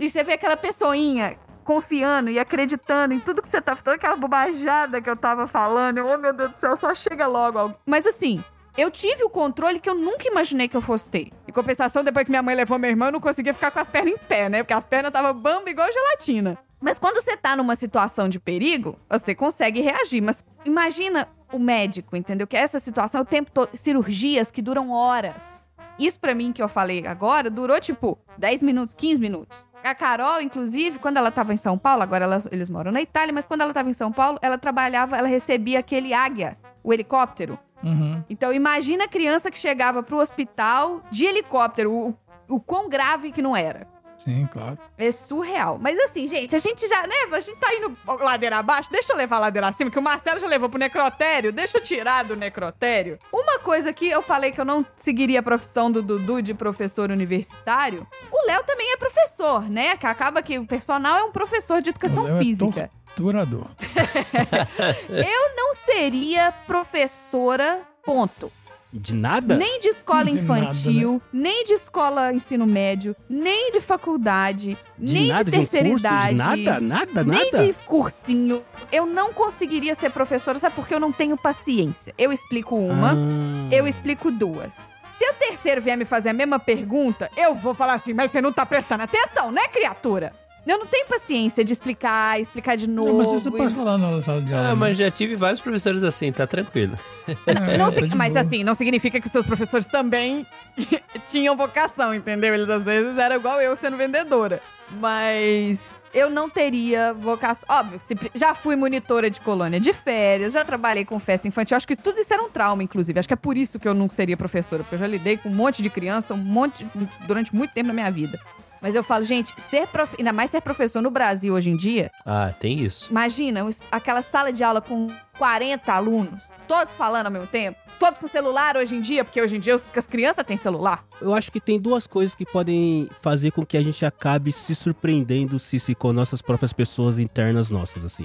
E você vê aquela pessoinha confiando e acreditando em tudo que você tá, toda aquela bobajada que eu tava falando. Oh, meu Deus do céu, só chega logo. Mas assim, eu tive o controle que eu nunca imaginei que eu fosse ter. Em compensação, depois que minha mãe levou meu irmão, eu não conseguia ficar com as pernas em pé, né? Porque as pernas estavam bamba igual gelatina. Mas quando você tá numa situação de perigo, você consegue reagir. Mas imagina o médico, entendeu? Que essa situação é o tempo todo. Cirurgias que duram horas. isso pra mim que eu falei agora durou tipo 10 minutos, 15 minutos. A Carol, inclusive, quando ela tava em São Paulo, agora elas- eles moram na Itália, mas quando ela tava em São Paulo, ela trabalhava, ela recebia aquele águia, o helicóptero. Uhum. Então imagina a criança que chegava pro hospital de helicóptero, o, o quão grave que não era. Sim, claro. É surreal. Mas assim, gente, a gente já, né? A gente tá indo ladeira abaixo. Deixa eu levar a ladeira acima, que o Marcelo já levou pro necrotério. Deixa eu tirar do necrotério. Uma coisa que eu falei que eu não seguiria a profissão do Dudu de professor universitário. O Léo também é professor, né? Que acaba que o personal é um professor de educação é física. Torturador. Eu não seria professora, ponto. De nada? Nem de escola De infantil, nem de escola ensino médio, nem de faculdade, de nem nada, de de um terceira curso, idade. de nada, nada, Nem nada. de cursinho. Eu não conseguiria ser professora, sabe? Porque eu não tenho paciência. Eu explico uma, Ah. eu explico duas. Se o terceiro vier me fazer a mesma pergunta, eu vou falar assim, mas você não tá prestando atenção, né, criatura? Eu não tenho paciência de explicar, explicar de novo. Não, mas isso você e- pode falar na sala de aula. Ah, né? mas já tive vários professores assim, tá tranquilo. É, Não tá mas boa. assim, não significa que os seus professores também tinham vocação, entendeu? Eles às vezes eram igual eu sendo vendedora. Mas eu não teria vocação. Óbvio, já fui monitora de colônia de férias, já trabalhei com festa infantil. Acho que tudo isso era um trauma, inclusive. Acho que é por isso que eu não seria professora, porque eu já lidei com um monte de criança, um monte durante muito tempo na minha vida. Mas eu falo, gente, ser prof... ainda mais ser professor no Brasil hoje em dia, Ah, tem isso. Imagina aquela sala de aula com 40 alunos, todos falando ao mesmo tempo, todos com celular hoje em dia, porque hoje em dia as crianças têm celular. Eu acho que tem duas coisas que podem fazer com que a gente acabe se surpreendendo se, se com nossas próprias pessoas internas nossas, assim.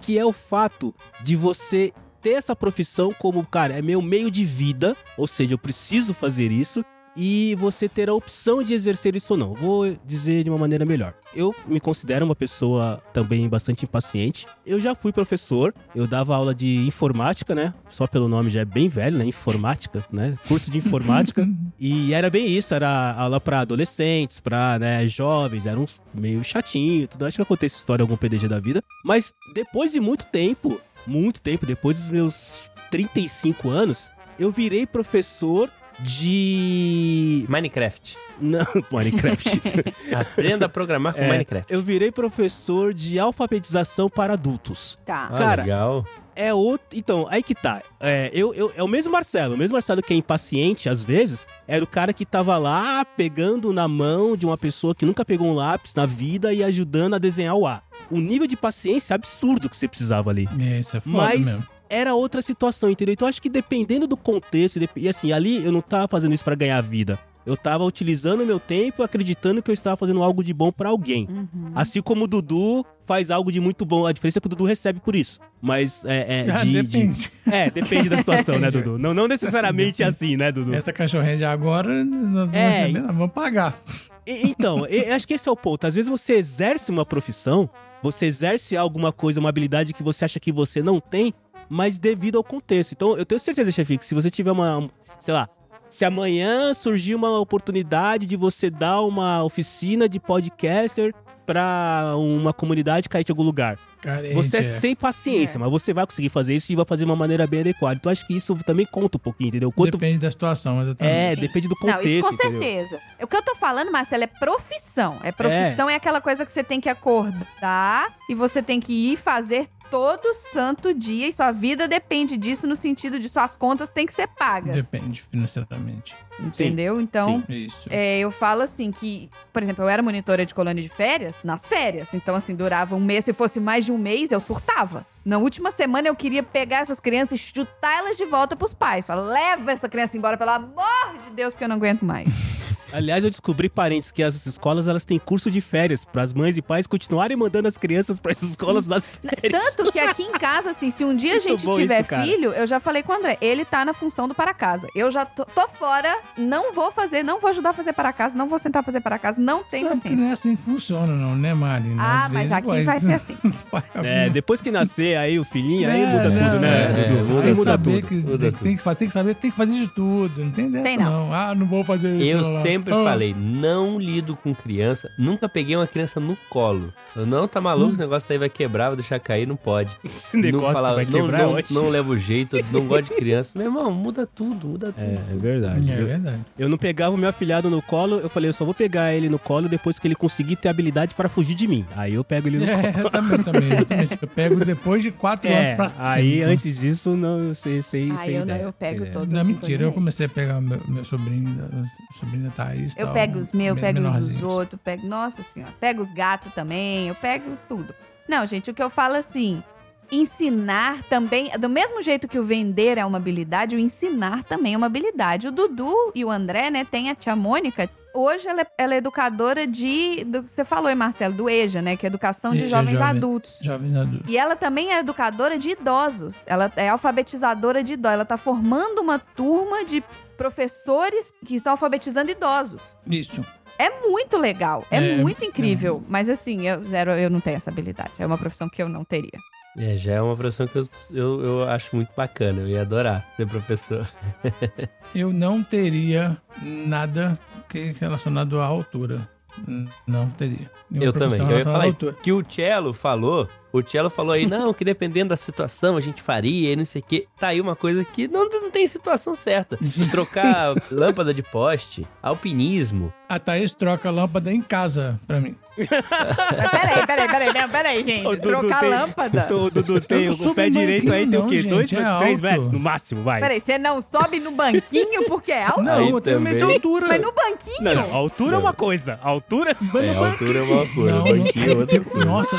Que é o fato de você ter essa profissão como, cara, é meu meio de vida, ou seja, eu preciso fazer isso, e você ter a opção de exercer isso ou não. Vou dizer de uma maneira melhor. Eu me considero uma pessoa também bastante impaciente. Eu já fui professor, eu dava aula de informática, né? Só pelo nome já é bem velho, né? Informática, né? Curso de informática. E era bem isso, era aula pra adolescentes, pra, né, jovens, era um meio chatinho, tudo. Acho que eu contei essa história em algum PDG da vida. Mas depois de muito tempo, muito tempo, depois dos meus 35 anos, eu virei professor de... Minecraft. Não, Minecraft. Aprenda a programar com É, Minecraft. eu virei professor de alfabetização para adultos. Tá. Ah, cara, legal. É outro. Então, aí que tá. É, eu, eu, é o mesmo Marcelo. O mesmo Marcelo que é impaciente, às vezes, era o cara que tava lá pegando na mão de uma pessoa que nunca pegou um lápis na vida e ajudando a desenhar o A. O nível de paciência absurdo que você precisava ali. É, isso é foda Mas mesmo. Era outra situação, entendeu? Então, acho que dependendo do contexto, e assim, ali eu não tava fazendo isso pra ganhar vida. Eu tava utilizando o meu tempo, acreditando que eu estava fazendo algo de bom pra alguém. Uhum. Assim como o Dudu faz algo de muito bom. A diferença é que o Dudu recebe por isso. Mas é. é Ah, de, de- depende. É, depende da situação, né, Dudu? Não, não necessariamente assim, né, Dudu? Essa cachorrinha de agora, nós vamos, É, receber, nós vamos pagar. E- Então, eu acho que esse é o ponto. Às vezes você exerce uma profissão, você exerce alguma coisa, uma habilidade que você acha que você não tem, mas devido ao contexto. Então, eu tenho certeza, chefe, que se você tiver uma, um- sei lá, se amanhã surgir uma oportunidade de você dar uma oficina de podcaster pra uma comunidade carente em algum lugar. Carente, Você é é. sem paciência, É. mas você vai conseguir fazer isso e vai fazer de uma maneira bem adequada. Então, acho que isso também conta um pouquinho, entendeu? Quanto... Depende da situação, exatamente. É, Sim. depende do Não, contexto, isso com entendeu? certeza. O que eu tô falando, Marcelo, é profissão. É profissão é. aquela coisa que você tem que acordar e você tem que ir fazer todo santo dia e sua vida depende disso no sentido de suas contas têm que ser pagas. Depende financeiramente. Entendeu? Então, Isso. é, eu falo assim que, por exemplo, eu era monitora de colônia de férias nas férias. Então, assim, durava um mês. Se fosse mais de um mês, eu surtava. Na última semana, eu queria pegar essas crianças e chutar elas de volta pros pais. Falar, leva essa criança embora, pelo amor de Deus, que eu não aguento mais. Aliás, eu descobri, parentes, que as escolas elas têm curso de férias para as mães e pais continuarem mandando as crianças para essas escolas nas férias. Tanto que aqui em casa, assim, se um dia a gente tiver isso, filho, eu já falei com o André, ele tá na função do para casa. Eu já tô, tô fora, não vou fazer, não vou ajudar a fazer para casa, não vou sentar a fazer para casa, não tem Sabe que paciência. não é assim que funciona, não, né, Mari? Ah, Às mas vezes aqui vai ser assim. É, depois que nascer aí o filhinho, aí É, muda não, tudo, né? é, Dudu? tem Aí que muda tudo. que muda tem, tudo. tem que fazer, tem que saber, tem que fazer de tudo. Não tem dessa, Tem não. Ah, não vou fazer isso. Eu não, não. sempre sempre Ah. falei, não lido com criança, nunca peguei uma criança no colo. Eu, não, tá maluco, esse negócio aí vai quebrar, vai deixar cair, não pode. Esse negócio não falava, vai não, quebrar não, hoje. não levo jeito, não gosto de criança. Meu irmão, muda tudo, muda tudo. É, é verdade. É Eu- verdade. Eu não pegava o meu afilhado no colo, eu falei, eu só vou pegar ele no colo depois que ele conseguir ter habilidade para fugir de mim. Aí eu pego ele no É, colo. eu também, também. exatamente. Eu pego depois de quatro É, anos pra aí cima. antes disso, não, eu sei, sei, Ah, sei eu não, eu pego É. todos. Não, tô mentira, nem eu aí. comecei a pegar meu, meu sobrinho, o sobrinho da Eu tal, pego os meus, eu pego os dos outros, pego. Nossa senhora, pego os gatos também, eu pego tudo. Não, gente, o que eu falo assim. Ensinar também, do mesmo jeito que o vender é uma habilidade, o ensinar também é uma habilidade. O Dudu e o André, né, tem a tia Mônica. Hoje ela é, ela é educadora de. Do, você falou aí, Marcelo, do EJA, né? Que é Educação de EJA, Jovens Jovem- Adultos. Jovem adulto. E ela também é educadora de idosos. Ela é alfabetizadora de idosos. Ela tá formando uma turma de professores que estão alfabetizando idosos. Isso. É muito legal, é, É, muito incrível. Mas assim, eu, zero, eu não tenho essa habilidade. É uma profissão que eu não teria. É, já é uma profissão que eu, eu, eu acho muito bacana, eu ia adorar ser professor. Eu não teria nada que relacionado à altura. Não teria. Nenhuma Eu também, eu ia falar isso. Que o Cello falou, o Cello falou aí, não, que dependendo da situação a gente faria e não sei o quê. Tá aí uma coisa que não, não tem situação certa. De trocar lâmpada de poste, alpinismo. A Thaís troca a lâmpada em casa pra mim. Peraí, peraí, peraí, não, peraí, gente. Ô, Dudu, Trocar tem- lâmpada. O Dudu tem o pé direito aí, tem o quê? banquinho, Dois, gente, é três alto. metros no máximo, vai. Peraí, você não sobe no banquinho porque é alto? Não, Aí eu tenho medo de altura. Mas no banquinho? Não, não, altura é uma coisa. Altura. É, altura é uma coisa, Não, banquinho é outra fico- Nossa,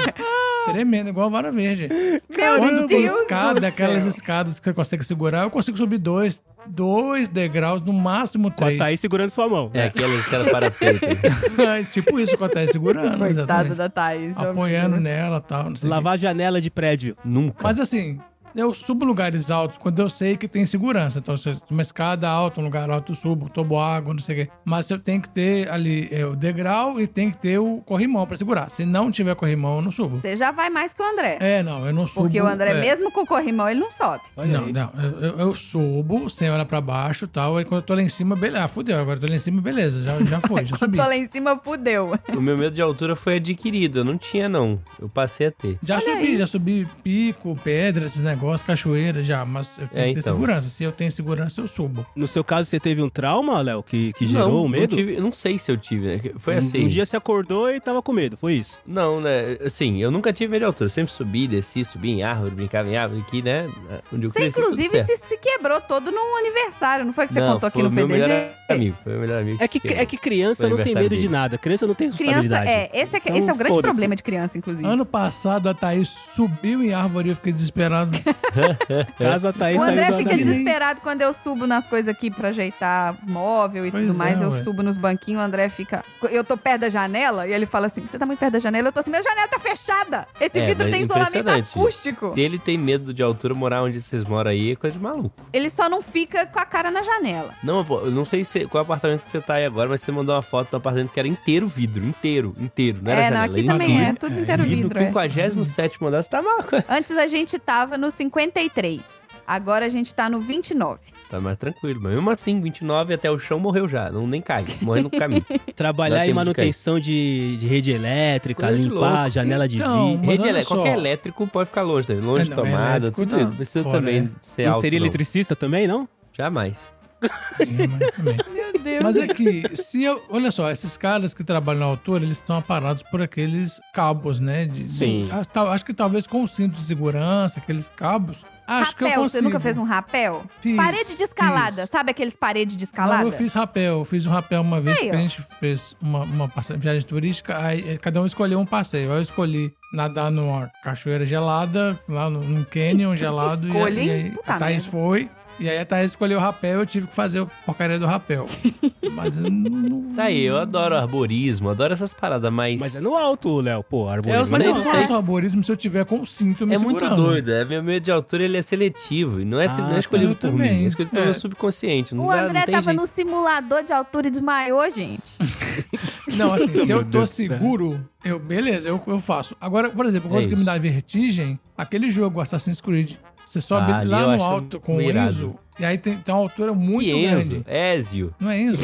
tremendo, igual vara verde. Meu Quando tem Deus escada, do aquelas escadas que você consegue segurar, eu consigo subir dois, dois degraus, no máximo Com a três. Thaís segurando sua mão. É aquelas que ela para peito. tipo isso tava segurando, Coitada exatamente. da Thaís. Apoiando nela e tal. Lavar a janela de prédio. Nunca. Mas assim, eu subo lugares altos quando eu sei que tem segurança. Então, se uma escada alta, um lugar alto, eu subo, tomo água, não sei o quê. Mas eu tenho que ter ali é, o degrau e tem que ter o corrimão pra segurar. Se não tiver corrimão, eu não subo. Você já vai mais que o André. É, não, eu não subo. Porque o André, é, mesmo com o corrimão, ele não sobe. Olha Não, aí. não, eu, eu- subo sem olhar pra baixo e tal. Aí quando eu tô lá em cima, beleza. Ah, fudeu, agora eu tô lá em cima, beleza. Já, já foi, já subi. Tô lá em cima, fudeu. O meu medo de altura foi adquirido, eu não tinha não. Eu passei a ter. Já Olha subi, aí. já subi pico, pedra, esses negócios, cachoeira, já. Mas eu tenho É, que ter então. segurança. Se eu tenho segurança, eu subo. No seu caso, você teve um trauma, Léo, que, que gerou não, o medo? Não, tive, não sei se eu tive, né? Foi Um- assim. Um dia você acordou e tava com medo, foi isso? Não, né? Assim, eu nunca tive medo de altura. Eu sempre subi, desci, subi em árvore, brincava em árvore aqui, né? Onde eu Você, cresci, inclusive, se, se quebrou todo num aniversário, não foi que você não, contou aqui foi no o meu PDG? melhor amigo. Foi o melhor amigo. É que, quebrou. é que criança não tem medo de dele. nada. Criança não tem Criança, responsabilidade. é, esse é, Então, esse é o grande foda-se. problema de criança, inclusive. Ano passado, a Thaís subiu em árvore e eu fiquei desesperado. Caso a Thaís O André fica desesperado quando eu subo nas coisas aqui pra ajeitar móvel e Pois tudo é, mais. eu ué. subo nos banquinhos, o André fica. Eu tô perto da janela e ele fala assim: Você tá muito perto da janela? Eu tô assim, minha janela tá fechada! Esse É, vidro tem isolamento impressionante. acústico. Se ele tem medo de altura, morar onde vocês moram aí é coisa de maluco. Ele só não fica com a cara na janela. Não, pô, eu não sei se, qual apartamento que você tá aí agora, mas você mandou uma foto do apartamento que era inteiro vidro, inteiro, inteiro. Não era é, não, janela, aqui era também inteiro. é, tudo inteiro no vidro. É. 57 andar, você tava... Antes a gente tava no 53. Agora a gente tá no 29. Tá mais tranquilo, mas mesmo assim, 29 até o chão morreu já, não nem cai, morre no caminho. Trabalhar em tempo de manutenção de, de rede elétrica, Coisa de limpar louco. janela de Então, vidro. Rede só. qualquer elétrico pode ficar longe também, longe É, de não, tomada, elétrico tudo tá isso. Não precisa fora, também é. ser Não alto, seria não. eletricista também, não? Jamais. Meu Deus. Mas é que, se eu. Olha só, esses caras que trabalham na altura, eles estão aparados por aqueles cabos, né? De, Sim. de- acho, tal- acho que talvez com o cinto de segurança, aqueles cabos. Acho que eu rapel, consigo. você nunca fez um rapel? Fiz, parede de escalada. fiz. Sabe aqueles paredes de escalada? Não, eu fiz rapel. Eu fiz um rapel uma vez Aí, que a gente fez uma, uma viagem turística. Aí eh, cada um escolheu um passeio. Aí eu escolhi nadar numa cachoeira gelada, lá no- num canyon gelado. e- escolha, e, hein? aí a Thaís merda. foi. E aí a Thaís escolheu o rapel eu tive que fazer a porcaria do rapel. Mas eu não. Tá aí, eu adoro arborismo, adoro essas paradas, mas... Mas é no alto, Léo. Pô, arborismo. Eu Mas eu não faço arborismo se eu tiver com o cinto me É muito doido, é, meu medo de altura ele é seletivo, e não é, Ah, não é escolhido eu por também. mim, é escolhido pelo É. meu subconsciente, não, O dá, André não tem tava jeito. no simulador de altura e desmaiou, gente. Não, assim, se eu tô seguro, eu, beleza, eu, eu faço. Agora, por exemplo, É coisa que me dá vertigem, aquele jogo Assassin's Creed. Você sobe Ah, lá no alto com o irado. Enzo, e aí tem, tem uma altura muito Que Enzo? grande. Ézio. Não é Enzo?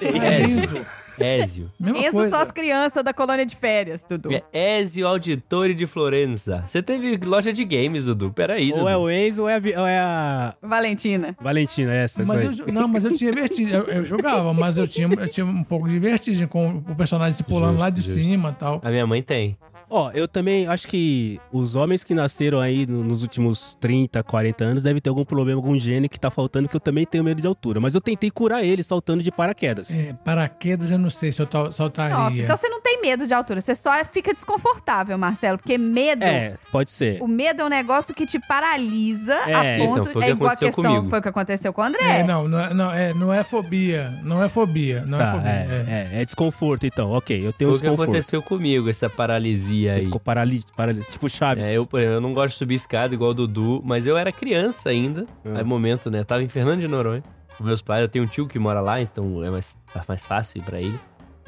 é Ézio. Enzo. Ézio. Mesma Enzo coisa. só as crianças da colônia de férias, Dudu. É Ézio Auditore de Florença. Você teve loja de games, Dudu. Peraí, Dudu. Ou é o Enzo ou é a, ou é a Valentina. Valentina, essa. Mas essa eu, não, mas eu tinha vertigem. Eu, eu jogava, mas eu tinha, eu tinha um pouco de vertigem com o personagem se pulando Justo, lá de justo. cima e tal. A minha mãe tem. Ó, eu também acho que os homens que nasceram aí no- nos últimos 30, 40 anos devem ter algum problema, algum gene que tá faltando, que eu também tenho medo de altura. Mas eu tentei curar ele saltando de paraquedas. É, paraquedas eu não sei se eu tal- saltaria. Nossa, então você não tem medo de altura, você só fica desconfortável, Marcelo, porque medo. É, pode ser. O medo é um negócio que te paralisa É, a ponto então, foi o que é igual a aconteceu questão, comigo. foi o que aconteceu com o André. É, não, não é, não, é, não é fobia. Não é fobia. Não é Tá, fobia. é, é. é, é desconforto então. Ok, eu tenho Foi um o que desconforto. aconteceu comigo, essa paralisia Você aí. ficou paralítico, paralítico, tipo Chaves. É, eu, eu não gosto de subir escada igual o Dudu, mas eu era criança ainda. É. Aí, momento, né? Tava em Fernando de Noronha. Com meus pais, eu tenho um tio que mora lá, então é mais, tá mais fácil ir pra ele.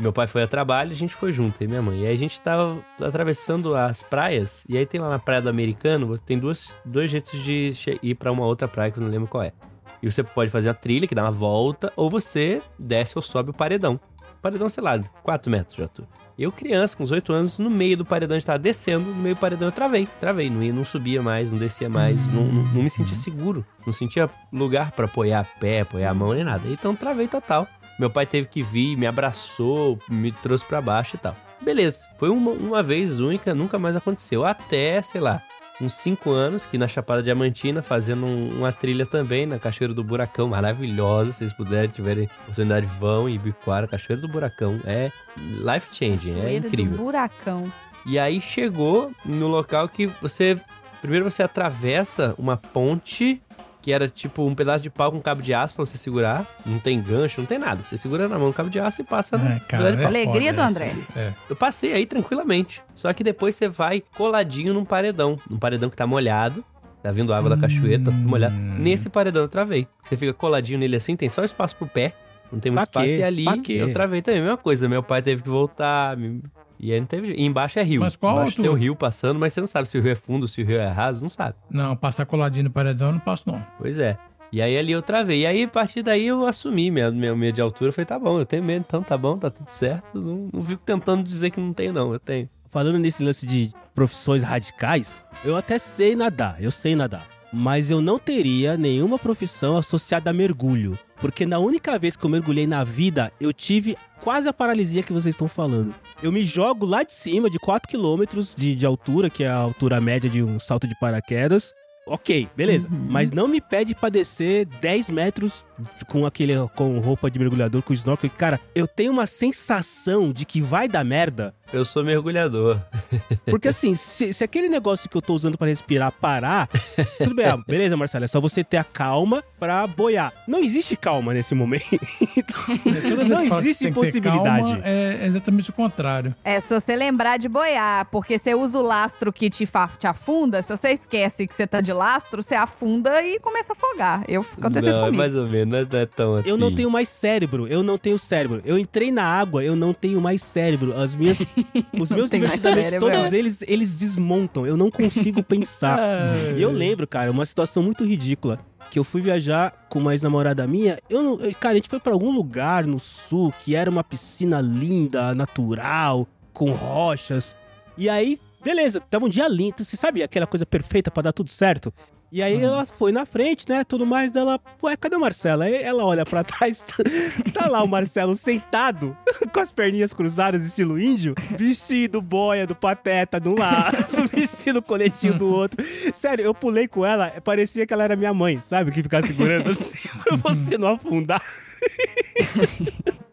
Meu pai foi a trabalho, a gente foi junto, aí minha mãe. E aí a gente tava atravessando as praias, e aí tem lá na Praia do Americano, você tem duas, dois jeitos de ir pra uma outra praia que eu não lembro qual é. E você pode fazer a trilha, que dá uma volta, ou você desce ou sobe o paredão. Paredão, sei lá, 4 metros de altura. Eu, criança, com uns 8 anos, no meio do paredão, a gente tava descendo, no meio do paredão eu travei. Travei, não, ia, não subia mais, não descia mais, não, não, não me sentia seguro. Não sentia lugar pra apoiar pé, apoiar a mão, nem nada. Então travei total. Meu pai teve que vir, me abraçou, me trouxe pra baixo e tal. Beleza, foi uma, uma vez única, nunca mais aconteceu. Até, sei lá, uns 5 anos, que na Chapada Diamantina, fazendo um- uma trilha também na Cachoeira do Buracão, maravilhosa. Se vocês puderem, tiverem oportunidade, vão e Ibiquara, Cachoeira do Buracão. É life changing, é Poeira do incrível. buracão. E aí chegou no local que você. Primeiro você atravessa uma ponte que era tipo um pedaço de pau com cabo de aço pra você segurar. Não tem gancho, não tem nada. Você segura na mão o cabo de aço e passa no É, pedaço cara, de é pau. Alegria do André. É. Eu passei aí tranquilamente. Só que depois você vai coladinho num paredão. Num paredão que tá molhado. Tá vindo água da cachoeira, tá tudo molhado. Hum. Nesse paredão eu travei. Você fica coladinho nele assim, tem só espaço pro pé. Não tem muito Pra quê? espaço. E ali quê? eu travei também. Mesma coisa. Meu pai teve que voltar. me- E aí não teve jeito. E embaixo é rio. Mas qual embaixo tem altura? um rio passando, mas você não sabe se o rio é fundo, se o rio é raso, não sabe. Não, passar coladinho no paredão eu não passo, não. Pois é. E aí ali eu travei. E aí, a partir daí, eu assumi minha, minha medo de altura. Eu falei, tá bom, eu tenho medo, então tá bom, tá tudo certo. Não, não fico tentando dizer que não tenho, não. Eu tenho. Falando nesse lance de profissões radicais, eu até sei nadar, eu sei nadar. Mas eu não teria nenhuma profissão associada a mergulho. Porque na única vez que eu mergulhei na vida, eu tive quase a paralisia que vocês estão falando. Eu me jogo lá de cima, de 4 km de, de altura, que é a altura média de um salto de paraquedas. Ok, beleza. Uhum. Mas não me pede pra descer 10 metros com aquele com roupa de mergulhador, com snorkel. Cara, eu tenho uma sensação de que vai dar merda Eu sou mergulhador. porque assim, se, se aquele negócio que eu tô usando pra respirar parar, tudo bem, ah, beleza, Marcelo, é só você ter a calma pra boiar. Não existe calma nesse momento. Então, vez não existe possibilidade. calma, é exatamente o contrário. É, se você lembrar de boiar, porque você usa o lastro que te, fa- te afunda, se você esquece que você tá de lastro, você afunda e começa a afogar. Eu, aconteceu isso não, é comigo. mais ou menos, não é tão assim. Eu não tenho mais cérebro, eu não tenho cérebro. Eu entrei na água, eu não tenho mais cérebro. As minhas, os meus divertidamente, todos é. eles, eles desmontam. Eu não consigo pensar. E eu lembro, cara, uma situação muito ridícula. Que eu fui viajar com uma ex-namorada minha. Eu não. eu- Cara, a gente foi pra algum lugar no sul que era uma piscina linda, natural, com rochas. E aí, beleza, tava um dia lindo. Você sabe aquela coisa perfeita pra dar tudo certo? E aí ela foi na frente, né? Tudo mais dela. Ué, cadê o Marcelo? Aí ela olha pra trás, tá, tá lá o Marcelo sentado, com as perninhas cruzadas, estilo índio, vestido boia do pateta de um lado, vestido coletinho do outro. Sério, eu pulei com ela, parecia que ela era minha mãe, sabe? Que ficava segurando assim, pra você não afundar.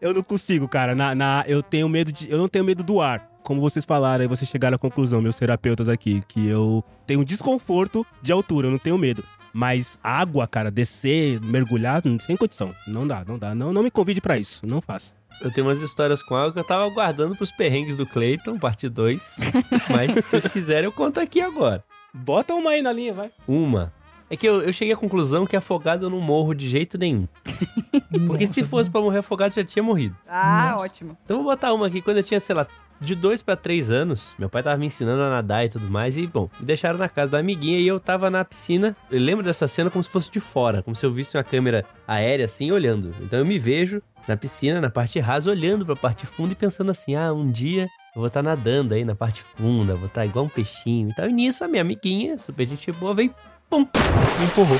eu não consigo, cara. Na, na- eu tenho medo de. Eu não tenho medo do ar. Como vocês falaram, aí vocês chegaram à conclusão, meus terapeutas aqui, que eu tenho desconforto de altura, eu não tenho medo. Mas água, cara, descer, mergulhar, não- sem condição. Não dá, não dá. Não, não me convide pra isso. Não faço. Eu tenho umas histórias com água que eu tava guardando pros perrengues do Clayton, parte 2. Mas se vocês quiserem, eu conto aqui agora. Bota uma aí na linha, vai. Uma. É que eu, eu cheguei à conclusão que afogado eu não morro de jeito nenhum. Porque se fosse pra morrer afogado, já tinha morrido. Ah, Nossa. ótimo. Então eu vou botar uma aqui. Quando eu tinha, sei lá, de dois pra três anos, meu pai tava me ensinando a nadar e tudo mais, e bom, me deixaram na casa da amiguinha e eu tava na piscina. Eu lembro dessa cena como se fosse de fora, como se eu visse uma câmera aérea assim, olhando. Então eu me vejo na piscina, na parte rasa, olhando pra parte funda e pensando assim: ah, um dia eu vou estar nadando aí na parte funda, vou estar igual um peixinho e tal. E nisso a minha amiguinha, super gente boa, veio, pum, me empurrou.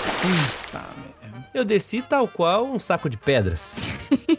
Tá. Eu desci tal qual um saco de pedras.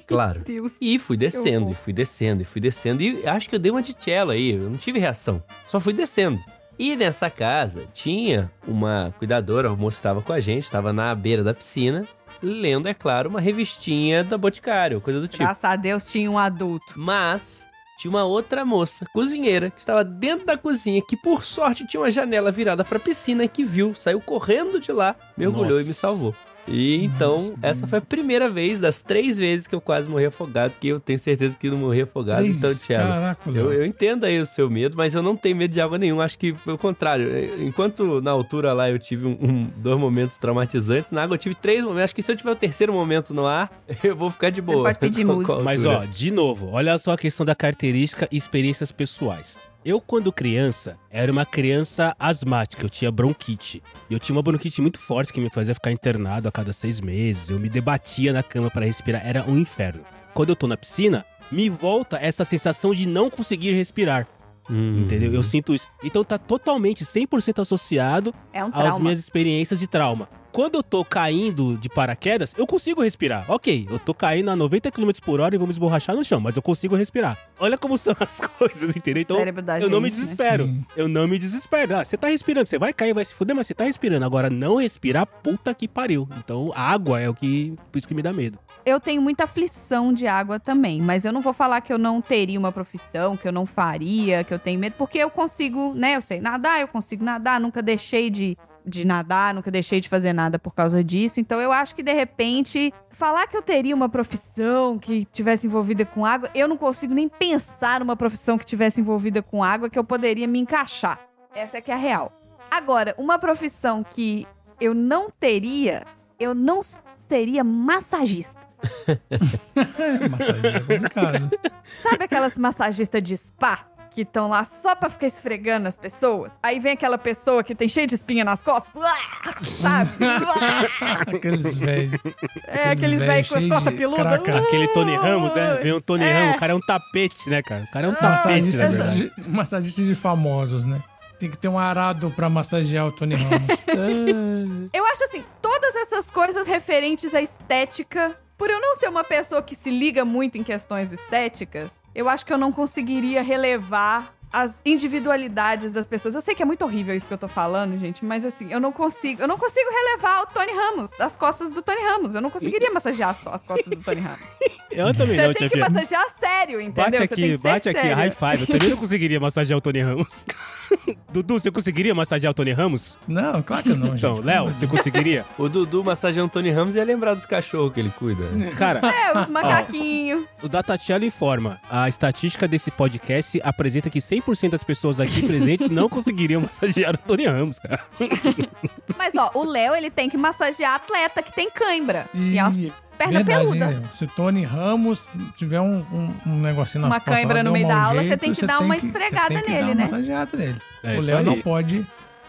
Claro. Deus. E fui descendo, e fui descendo, e fui descendo. E acho que eu dei uma de cello aí, eu não tive reação. Só fui descendo. E nessa casa tinha uma cuidadora, a moça que estava com a gente, estava na beira da piscina, lendo, é claro, uma revistinha da Boticário, coisa do tipo. Graças a Deus tinha um adulto. Mas tinha uma outra moça, cozinheira, que estava dentro da cozinha, que por sorte tinha uma janela virada para a piscina e que viu, saiu correndo de lá, mergulhou Nossa. e me salvou. E então, essa foi a primeira vez das três vezes que eu quase morri afogado, que eu tenho certeza que não morri afogado. Três? Então, Thiago, eu, eu entendo aí o seu medo, mas eu não tenho medo de água nenhum. Acho que, pelo contrário, enquanto na altura lá eu tive um, um- dois momentos traumatizantes, na água eu tive três momentos. Acho que se eu tiver o terceiro momento no ar, eu vou ficar de boa. pode pedir música. Mas ó, de novo, olha só a questão da característica e experiências pessoais. Eu, quando criança, era uma criança asmática, eu tinha bronquite. E eu tinha uma bronquite muito forte que me fazia ficar internado a cada seis meses. Eu me debatia na cama para respirar, era um inferno. Quando eu tô na piscina, me volta essa sensação de não conseguir respirar, Hum. entendeu? Eu sinto isso. Então tá totalmente 100% associado É um às minhas experiências de trauma. Quando eu tô caindo de paraquedas, eu consigo respirar. Ok, eu tô caindo a 90 km por hora e vou me esborrachar no chão, mas eu consigo respirar. Olha como são as coisas, entendeu? Então, eu não me né? desespero. Sim. Eu não me desespero. Ah, você tá respirando, você vai cair, vai se fuder, mas você tá respirando. Agora, não respirar, puta que pariu. Então, água é o que. Por isso que me dá medo. Eu tenho muita aflição de água também, mas eu não vou falar que eu não teria uma profissão, que eu não faria, que eu tenho medo, porque eu consigo, né? Eu sei nadar, eu consigo nadar, nunca deixei de, de nadar, nunca deixei de fazer nada por causa disso. Então eu acho que de repente falar que eu teria uma profissão que tivesse envolvida com água, eu não consigo nem pensar numa profissão que tivesse envolvida com água que eu poderia me encaixar. Essa é que é a real. Agora, uma profissão que eu não teria, eu não seria massagista. É, massagem é complicado. Sabe aquelas massagistas de spa? Que estão lá só pra ficar esfregando as pessoas? Aí vem aquela pessoa que tem cheio de espinha nas costas, uá, sabe? Uá. Aqueles velhos. É, aqueles velhos com as costas peludas. Aquele Tony Ramos, né? Vem um Tony É. Ramos, o cara é um tapete, né, cara? O cara é um tapete, na Massagista, verdade. de, massagista de famosos, né? Tem que ter um arado pra massagear o Tony Ramos. Eu acho assim, todas essas coisas referentes à estética, por eu não ser uma pessoa que se liga muito em questões estéticas, eu acho que eu não conseguiria relevar as individualidades das pessoas. Eu sei que é muito horrível isso que eu tô falando, gente, mas assim, eu não consigo, eu não consigo relevar o Tony Ramos, as costas do Tony Ramos. Eu não conseguiria massagear as, as costas do Tony Ramos. Eu também Você não, tem que massagear sério, entendeu? Bate Você aqui, bate aqui, sério. high five. Eu também não conseguiria massagear o Tony Ramos. Dudu, você conseguiria massagear o Tony Ramos? Não, claro que não, gente. Então, Léo, você conseguiria? O Dudu massageando Tony Ramos ia lembrar dos cachorros que ele cuida. né? Cara, É, os macaquinhos. o Datatielo informa. A estatística desse podcast apresenta que 100% das pessoas aqui presentes não conseguiriam massagear o Tony Ramos, cara. Mas ó, o Léo, ele tem que massagear atleta que tem cãibra. E, E, as pernas verdade, peludas. hein? Se o Tony Ramos tiver um, um, um negocinho nas Uma cãibra no meio da aula, você jeito, tem que dar uma você esfregada nele, uma né? massageada nele. É o Léo não pode.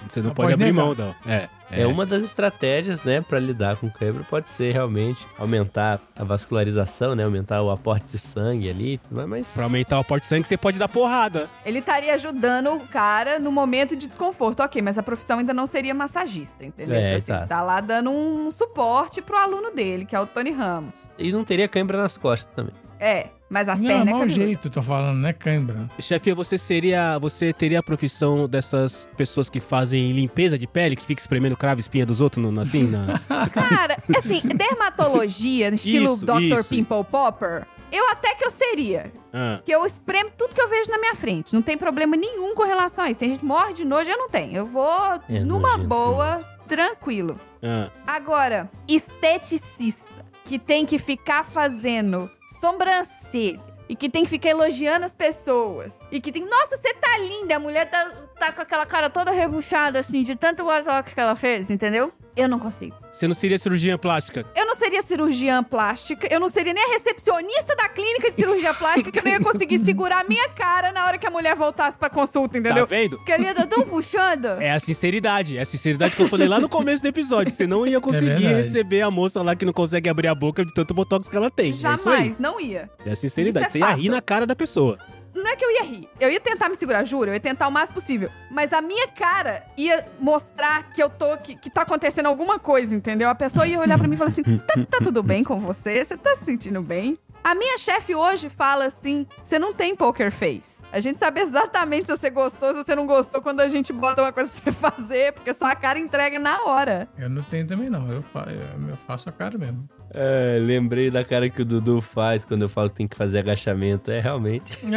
Você não, Não pode, pode abrir negar. mão, não. É. É uma das estratégias, né, pra lidar com cãibra pode ser realmente aumentar a vascularização, né, aumentar o aporte de sangue ali, mas Pra aumentar o aporte de sangue, você pode dar porrada. Ele estaria ajudando o cara no momento de desconforto. Ok, mas a profissão ainda não seria massagista, entendeu? É, Então, assim, exato. tá lá dando um suporte pro aluno dele, que é o Tony Ramos. e não teria cãibra nas costas também. É, mas as não, pernas é mau cabeludo. jeito, tô falando, não é cãibra. Chefia, você seria. Você teria a profissão dessas pessoas que fazem limpeza de pele, que fica espremendo cravo e espinha dos outros, no, assim? Na... Cara, assim, dermatologia, estilo Isso, Dr. isso. Pimple Popper, eu até que eu seria. Ah, Que eu espremo tudo que eu vejo na minha frente. Não tem problema nenhum com relação a isso. Tem gente que morre de nojo, eu não tenho. Eu vou É numa nojento, boa, tranquilo. ah. Agora, esteticista, que tem que ficar fazendo sobrancelha. E que tem que ficar elogiando as pessoas. E que tem. Nossa, você tá linda. A mulher tá, tá com aquela cara toda rebuchada, assim, de tanto botox que ela fez, entendeu? Eu não consigo. Você não seria cirurgia plástica. Eu não seria cirurgiã plástica, eu não seria nem a recepcionista da clínica de cirurgia plástica, que eu não ia conseguir segurar a minha cara na hora que a mulher voltasse pra consulta, entendeu? Tá vendo? Querida, tão puxando. É a sinceridade. É a sinceridade que eu falei lá no começo do episódio. Você não ia conseguir verdade. receber a moça lá que não consegue abrir a boca de tanto botox que ela tem. É isso aí. Jamais, não ia. É a sinceridade. É Você ia rir na cara da pessoa. Não é que eu ia rir. Eu ia tentar me segurar, juro. Eu ia tentar o máximo possível. Mas a minha cara ia mostrar que eu tô. que, que tá acontecendo alguma coisa, entendeu? A pessoa ia olhar pra mim e falar assim: tá, tá tudo bem com você? Você tá se sentindo bem? A minha chefe hoje fala assim: você não tem poker face. A gente sabe exatamente se você gostou, se você não gostou, quando a gente bota uma coisa pra você fazer, porque sua cara entrega na hora. Eu não tenho também, não. Eu, fa- eu- eu faço a cara mesmo. É, lembrei da cara que o Dudu faz quando eu falo que tem que fazer agachamento. É, realmente.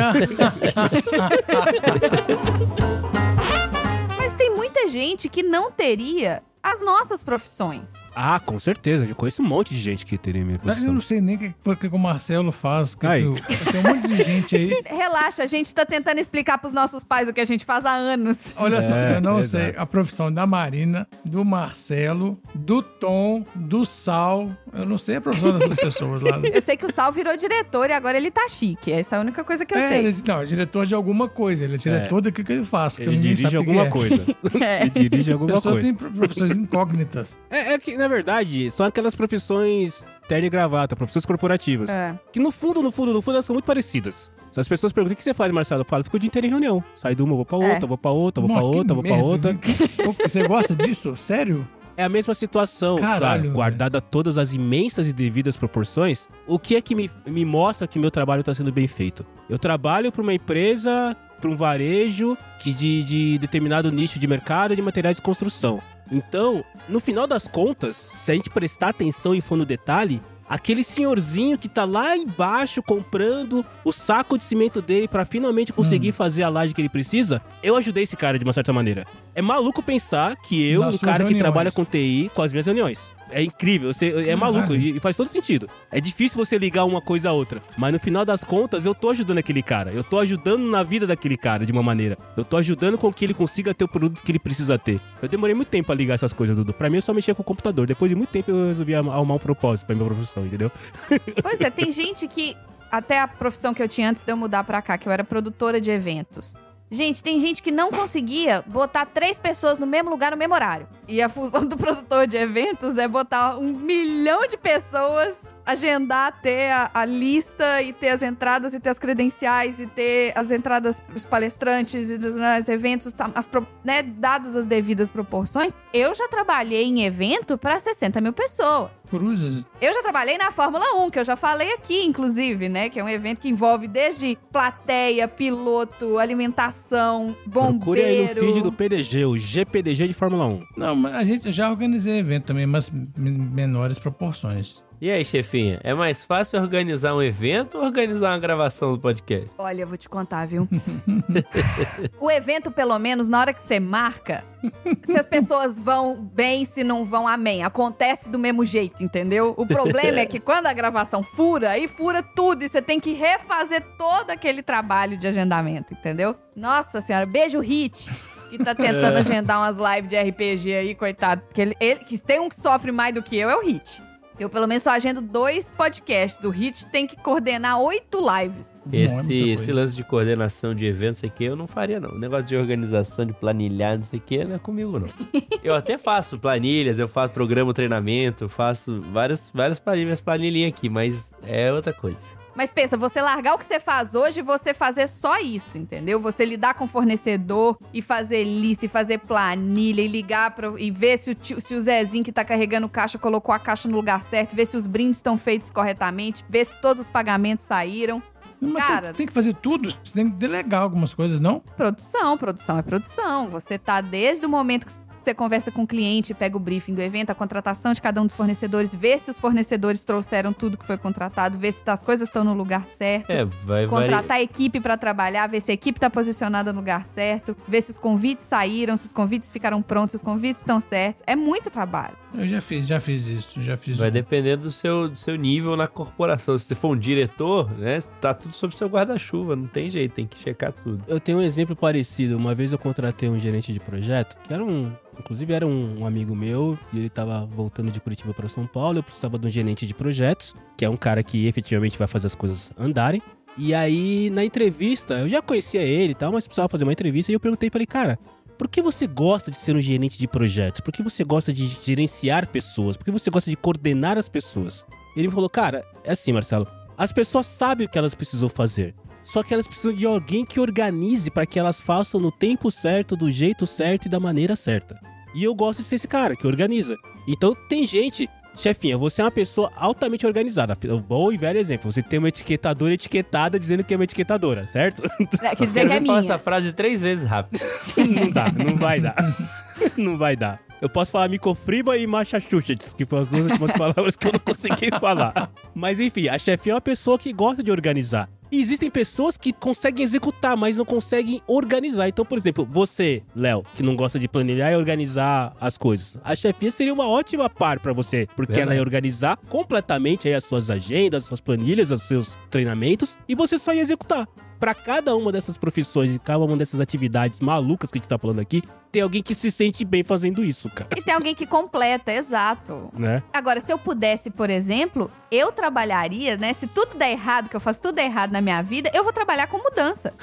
Mas tem muita gente que não teria as nossas profissões. Ah, com certeza. Eu conheço um monte de gente que teria minha Mas eu profissão. não sei nem o que, foi que o Marcelo faz. Que Aí. que o- tem um monte de gente aí. Relaxa, a gente tá tentando explicar pros nossos pais o que a gente faz há anos. Olha só, É, eu não verdade. sei a profissão da Marina, do Marcelo, do Tom, do Sal. Eu não sei a profissão dessas pessoas lá. Eu sei que o Sal virou diretor e agora ele tá chique. Essa é a única coisa que eu é, sei. ele, não, é diretor de alguma coisa. Ele é diretor daquilo que ele faz. que Ele dirige sabe o que alguma é. coisa. É. Ele dirige alguma Pessoas coisa. têm pro- profissões incógnitas. É, é que, na verdade, são aquelas profissões terno e gravata, profissões corporativas. É. Que no fundo, no fundo, no fundo, elas são muito parecidas. Se as pessoas perguntam o que você faz, Marcelo, eu falo, fico o dia inteiro em reunião. Sai de uma, vou pra É. outra, vou pra outra, vou pra Nossa, que outra, vou pra merda. outra. Pô, Você gosta disso? Sério? É a mesma situação, Caralho, velho. guardada todas as imensas e devidas proporções. O que é que me, me mostra que meu trabalho está sendo bem feito? Eu trabalho para uma empresa, para um varejo que de, de determinado nicho de mercado de materiais de construção. Então, no final das contas, se a gente prestar atenção e for no detalhe, aquele senhorzinho que tá lá embaixo comprando o saco de cimento dele para finalmente conseguir Hum. fazer a laje que ele precisa, eu ajudei esse cara de uma certa maneira. É maluco pensar que eu, Nas um cara que reuniões. trabalha com TI, com as minhas reuniões. É incrível, você, é maluco e, e faz todo sentido. É difícil você ligar uma coisa a outra, mas no final das contas eu tô ajudando aquele cara. Eu tô ajudando na vida daquele cara de uma maneira. Eu tô ajudando com que ele consiga ter o produto que ele precisa ter. Eu demorei muito tempo pra ligar essas coisas, Dudu. Pra mim eu só mexia com o computador. Depois de muito tempo eu resolvi arrumar um propósito pra minha profissão, entendeu? Pois é, tem gente que. Até a profissão que eu tinha antes de eu mudar pra cá, que eu era produtora de eventos. Gente, tem gente que não conseguia botar três pessoas no mesmo lugar no mesmo horário. E a função do produtor de eventos é botar um milhão de pessoas, agendar, ter a, a lista e ter as entradas e ter as credenciais e ter as entradas pros palestrantes e nos eventos, tá, as, né, dadas as devidas proporções. Eu já trabalhei em evento pra 60 mil pessoas. Cruzes. Eu já trabalhei na Fórmula 1, que eu já falei aqui, inclusive, né? Que é um evento que envolve desde plateia, piloto, alimentação, Procure aí no bombeiro. feed do PDG, o GPDG de Fórmula 1. Não, mas a gente já organizei evento também, mas menores proporções. E aí, chefinha, é mais fácil organizar um evento ou organizar uma gravação do podcast? Olha, eu vou te contar, viu? o evento, pelo menos, na hora que você marca, se as pessoas vão bem, se não vão, amém. Acontece do mesmo jeito, entendeu? O problema é que quando a gravação fura, aí fura tudo e você tem que refazer todo aquele trabalho de agendamento, entendeu? Nossa senhora, beijo Hit. Que tá tentando agendar umas lives de RPG aí, coitado. Porque ele, ele- que tem um que sofre mais do que eu, é o Hit. Eu, pelo menos, só agendo dois podcasts. O Hit tem que coordenar oito lives. Não é Esse, esse lance de coordenação de eventos, sei que eu não faria, não. O negócio de organização, de planilhar, não sei o que, não é comigo, não. eu até faço planilhas, eu faço programa treinamento, faço várias, várias planilhas, planilhinhas aqui, mas é outra coisa. Mas pensa, você largar o que você faz hoje e você fazer só isso, entendeu? Você lidar com o fornecedor e fazer lista e fazer planilha e ligar pra, e ver se o, tio- se o Zezinho que tá carregando caixa colocou a caixa no lugar certo, ver se os brindes estão feitos corretamente, ver se todos os pagamentos saíram. Mas tem- Cara- tem, que fazer tudo. Você tem que delegar algumas coisas, não? Produção, produção é produção. Você tá desde o momento que você conversa com o cliente, pega o briefing do evento, a contratação de cada um dos fornecedores, vê se os fornecedores trouxeram tudo que foi contratado, vê se as coisas estão no lugar certo. É, vai. Contratar a equipe pra trabalhar, ver se a equipe tá posicionada no lugar certo, ver se os convites saíram, se os convites ficaram prontos, se os convites estão certos. É muito trabalho. Eu já fiz, já fiz isso, já fiz Vai um. depender do seu, do seu nível na corporação. Se você for um diretor, né, tá tudo sob seu guarda-chuva, não tem jeito, tem que checar tudo. Eu tenho um exemplo parecido. Uma vez eu contratei um gerente de projeto, que era um, Inclusive era um, um amigo meu e ele tava voltando de Curitiba para São Paulo. Eu precisava de um gerente de projetos, que é um cara que efetivamente vai fazer as coisas andarem. E aí, na entrevista, eu já conhecia ele e tal, mas precisava fazer uma entrevista e eu perguntei pra ele, cara, por que você gosta de ser um gerente de projetos? Por que você gosta de gerenciar pessoas? Por que você gosta de coordenar as pessoas? Ele me falou, cara, é assim, Marcelo, as pessoas sabem o que elas precisam fazer. Só que elas precisam de alguém que organize para que elas façam no tempo certo, do jeito certo e da maneira certa. E eu gosto de ser esse cara que organiza. Então tem gente, chefinha, você é uma pessoa altamente organizada. O bom e velho exemplo, você tem uma etiquetadora etiquetada dizendo que é uma etiquetadadora, certo? É, quer dizer que é minha. essa frase três vezes rápido. não dá, não vai dar. não vai dar. Eu posso falar micofriba e Massachusetts, que foram as duas últimas palavras que eu não consegui falar. Mas enfim, a chefinha é uma pessoa que gosta de organizar. E existem pessoas que conseguem executar, mas não conseguem organizar. Então, por exemplo, você, Léo, que não gosta de planilhar e organizar as coisas. A chefia seria uma ótima par pra você, porque Verdade. ela ia organizar completamente as suas agendas, as suas planilhas, os seus treinamentos, e você só ia executar. Pra cada uma dessas profissões e cada uma dessas atividades malucas que a gente tá falando aqui, tem alguém que se sente bem fazendo isso, cara, E tem alguém que completa, exato. né? Agora, se eu pudesse, por exemplo, eu trabalharia, né? Se tudo der errado, que eu faço tudo errado na minha vida, eu vou trabalhar com mudança.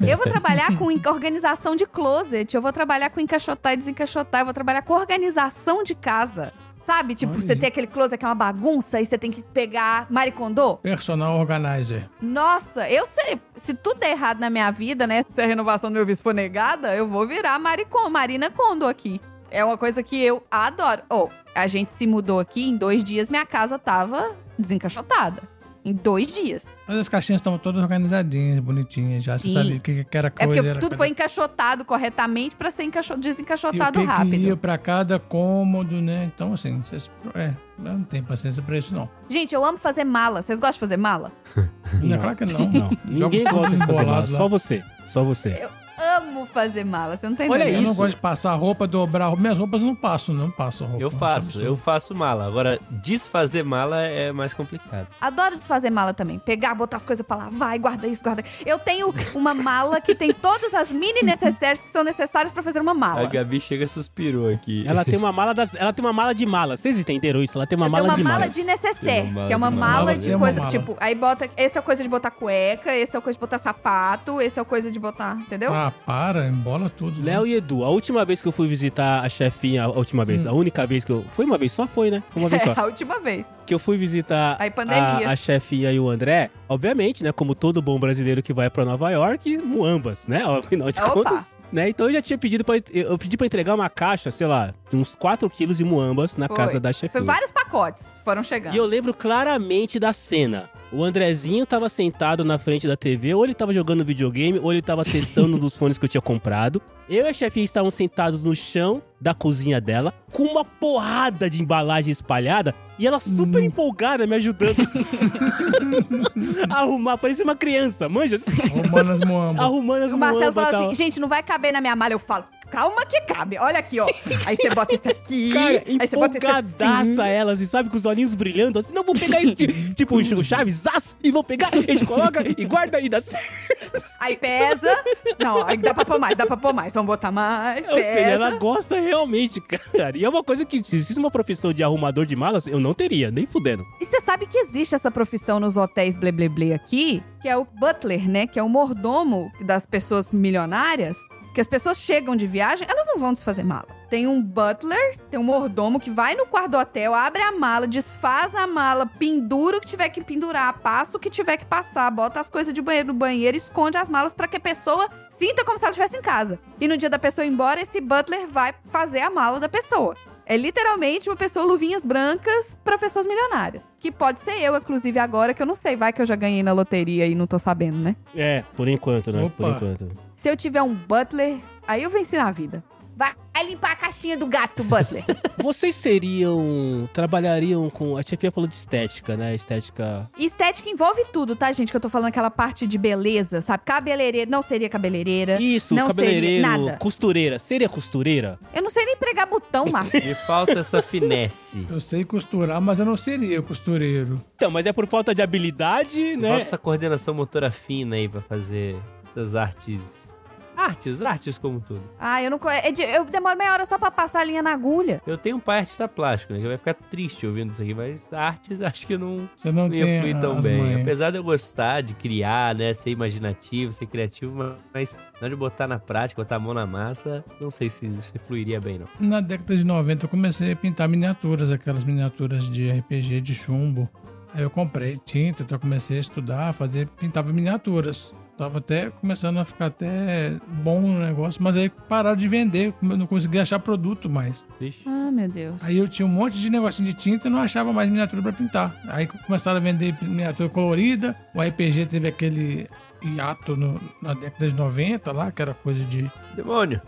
Eu vou trabalhar com organização de closet, eu vou trabalhar com encaixotar e desencaixotar, eu vou trabalhar com organização de casa. Sabe? Tipo, Olha você aí. tem aquele closet que é uma bagunça e você tem que pegar Maricondo. Personal organizer. Nossa, eu sei. Se tudo der errado na minha vida, né? Se a renovação do meu visto for negada, eu vou virar Maricon, Marina Kondo aqui. É uma coisa que eu adoro. Oh, a gente se mudou aqui, em dois dias minha casa tava desencaixotada. Em dois dias. Mas as caixinhas estão todas organizadinhas, bonitinhas. Já Sim. você sabia o que, que era É coisa. porque era tudo cada- foi encaixotado corretamente pra ser encaixo- e o desencaixotado que rápido. que ia pra cada cômodo, né? Então, assim, vocês... É, eu não tenho paciência pra isso, não. Gente, eu amo fazer mala. Vocês gostam de fazer mala? Não, é claro que não. Não, ninguém Jogo gosta de fazer embolado mala, lá. só você, só você. Amo fazer mala. Você não tem Olha ideia. Eu não isso. gosto de passar roupa, dobrar roupa. Minhas roupas eu não passo, não passo roupa. Eu faço, eu isso. faço mala. Agora, desfazer mala é mais complicado. Adoro desfazer mala também. Pegar, botar as coisas pra lavar e guardar isso, guardar. Eu tenho uma mala que tem todas as mini necessárias que são necessárias pra fazer uma A mala. Gabi chega e suspirou aqui. Ela tem uma mala das, ela tem uma mala de malas. Vocês entenderam isso? Ela tem uma Eu mala uma de mala malas. de necessaires, que é uma mala de mala de coisa, mala. tipo, aí bota, esse é coisa de botar cueca, esse é coisa de botar sapato, esse é coisa de botar, entendeu? Ah, para, embola tudo. né? Léo e Edu, a última vez que eu fui visitar a chefinha, a última vez, a única vez que eu. Foi uma vez só? Foi, né? Foi uma vez só. É, a última vez. que eu fui visitar Aí, pandemia. a, a chefinha e o André, obviamente, né? Como todo bom brasileiro que vai pra Nova York, muambas, né? Afinal de Opa. contas, né? Então eu já tinha pedido pra. Eu pedi pra entregar uma caixa, sei lá, de uns 4 quilos de muambas na Foi. casa da Foi chefinha. vários pacotes, foram chegando. E eu lembro claramente da cena. O Andrezinho tava sentado na frente da TV, ou ele tava jogando videogame, ou ele tava testando um dos fones que eu tinha comprado. Eu e a chefinha estavam sentados no chão da cozinha dela, com uma porrada de embalagem espalhada, e ela super empolgada me ajudando a arrumar, parecia uma criança, manja? assim, Roubando as moambas. Arrumando as O Marcelo falou assim, gente, não vai caber na minha mala. Eu falo, calma que cabe. Olha aqui, ó. Aí você bota esse aqui, Cara, aí você bota esse assim. ela, assim, sabe? Com os olhinhos brilhando, assim, não, vou pegar isso, ti- tipo o Chaves, zaz, e vou pegar, a gente coloca e guarda aí, dá certo. Aí pesa. Não, aí dá pra pôr mais, dá pra pôr mais. Vamos botar mais, Ou seja, pesa. ela gosta realmente, cara. E é uma coisa que, se existe uma profissão de arrumador de malas, eu não teria, nem fudendo. E você sabe que existe essa profissão nos hotéis blé aqui, que é o butler, né? Que é o mordomo das pessoas milionárias. Que as pessoas chegam de viagem, elas não vão desfazer mala. Tem um butler, tem um mordomo que vai no quarto do hotel, abre a mala, desfaz a mala, pendura o que tiver que pendurar, passa o que tiver que passar, bota as coisas de banheiro no banheiro, esconde as malas pra que a pessoa sinta como se ela estivesse em casa. E no dia da pessoa ir embora, esse butler vai fazer a mala da pessoa. É literalmente uma pessoa luvinhas brancas pra pessoas milionárias. Que pode ser eu, inclusive, agora, que eu não sei. Vai que eu já ganhei na loteria e não tô sabendo, né? É, por enquanto, né? Por Opa. enquanto. Se eu tiver um butler, aí eu venci na vida. Vai limpar a caixinha do gato, butler. Vocês seriam. trabalhariam com. A chefia falou de estética, né? Estética. Estética envolve tudo, tá, gente? Que eu tô falando aquela parte de beleza, sabe? Cabeleireira. Não seria cabeleireira. Isso, não cabeleireiro, seria nada. costureira. Seria costureira? Eu não sei nem pregar botão, Márcio. Me falta essa finesse. Eu sei costurar, mas eu não seria costureiro. Então, mas é por falta de habilidade, né? falta essa coordenação motora fina aí pra fazer essas artes Artes, artes como tudo. Ah, eu não conheço. Eu demoro meia hora só pra passar a linha na agulha. Eu tenho um pai artista plástico, né? Que vai ficar triste ouvindo isso aqui, mas artes acho que não, Você não não ia fluir tão bem. Apesar de eu gostar de criar, né? Ser imaginativo, ser criativo, mas- mas na hora de botar na prática, botar a mão na massa, não sei se, se fluiria bem, não. Na década de 90 eu comecei a pintar miniaturas, aquelas miniaturas de RPG de chumbo. Aí eu comprei tinta, então eu comecei a estudar, fazer, pintava miniaturas. Tava até começando a ficar até bom o negócio, mas aí pararam de vender, eu não conseguia achar produto mais. Vixe. Ah, meu Deus. Aí eu tinha um monte de negocinho de tinta e não achava mais miniatura pra pintar. Aí começaram a vender miniatura colorida, o RPG teve aquele hiato no- na década de 90 lá, que era coisa de Demônio!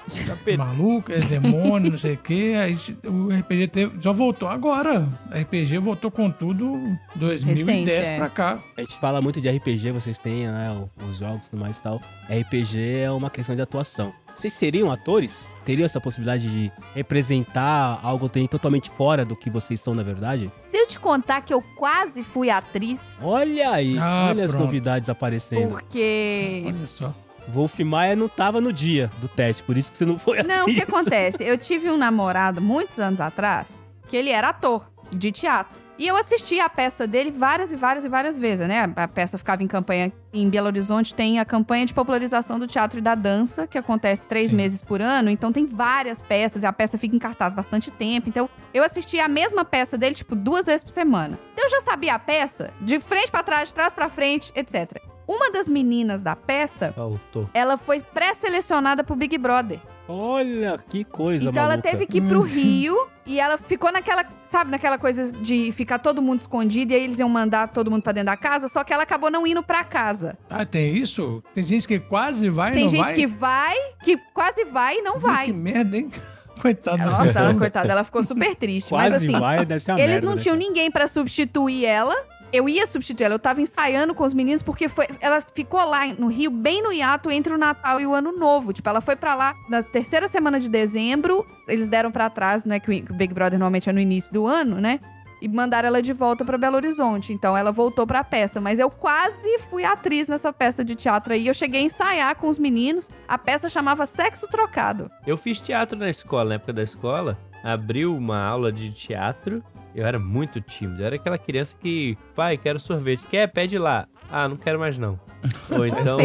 Maluco, é demônio, não sei o que. Aí o RPG teve, só voltou agora. RPG voltou com tudo 2010 Recente, é. pra cá. A gente fala muito de RPG, vocês têm, né, os jogos e tudo mais e tal. RPG é uma questão de atuação. Vocês seriam atores? Teriam essa possibilidade de representar algo totalmente fora do que vocês são na verdade? Te contar que eu quase fui atriz, Olha aí, Ah, olha as pronto. novidades aparecendo. porque. Olha só. Wolf Maia não tava no dia do teste, por isso que você não foi Não, o que atriz. acontece? Eu tive um namorado muitos anos atrás que ele era ator de teatro. E eu assisti a peça dele várias e várias e várias vezes, né? A peça ficava em campanha em Belo Horizonte, tem a campanha de popularização do teatro e da dança, que acontece três Sim. meses por ano, então tem várias peças e a peça fica em cartaz bastante tempo. Então eu assisti a mesma peça dele, tipo, duas vezes por semana. Então eu já sabia a peça, de frente pra trás, de trás pra frente, etc. Uma das meninas da peça, Faltou. ela foi pré-selecionada pro Big Brother. Olha que coisa Então ela maluca. teve que ir pro Rio e ela ficou naquela, sabe, naquela coisa de ficar todo mundo escondido e aí eles iam mandar todo mundo pra dentro da casa, só que ela acabou não indo pra casa. Ah, tem isso? Tem gente que quase vai e Tem não gente vai? que vai, que quase vai e não Que vai. merda, hein? Coitada da Nossa, pessoa. ela, coitada, ela ficou super triste. Quase Mas assim, vai, deve ser uma eles merda, não né, tinham ninguém pra substituir ela. Eu ia substituir ela, eu tava ensaiando com os meninos porque foi, ela ficou lá no Rio bem no hiato entre o Natal e o Ano Novo. Tipo, ela foi pra lá na terceira semana de dezembro, eles deram pra trás, né, que o Big Brother normalmente é no início do ano, né? E mandaram ela de volta pra Belo Horizonte. Então ela voltou pra peça, mas eu quase fui atriz nessa peça de teatro aí. Eu cheguei a ensaiar com os meninos. A peça chamava Sexo Trocado. Eu fiz teatro na escola, na época da escola. Abriu uma aula de teatro. Eu era muito tímido. Eu era aquela criança que, pai, quero sorvete. Quer? Pede lá. Ah, não quero mais não. Ou então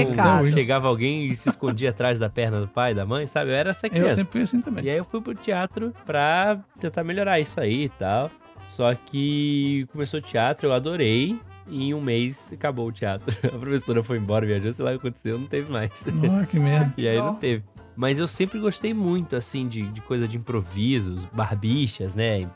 chegava alguém e se escondia atrás da perna do pai, da mãe, sabe? Eu era essa Eu criança. sempre fui assim também. E aí eu fui pro teatro pra tentar melhorar isso aí e tal. Só que começou o teatro, eu adorei. E em um mês acabou o teatro. A professora foi embora, viajou, sei lá o que aconteceu, não teve mais. Nossa, que merda. E aí não teve. Mas eu sempre gostei muito, assim, de, de coisa de improvisos, barbichas, né?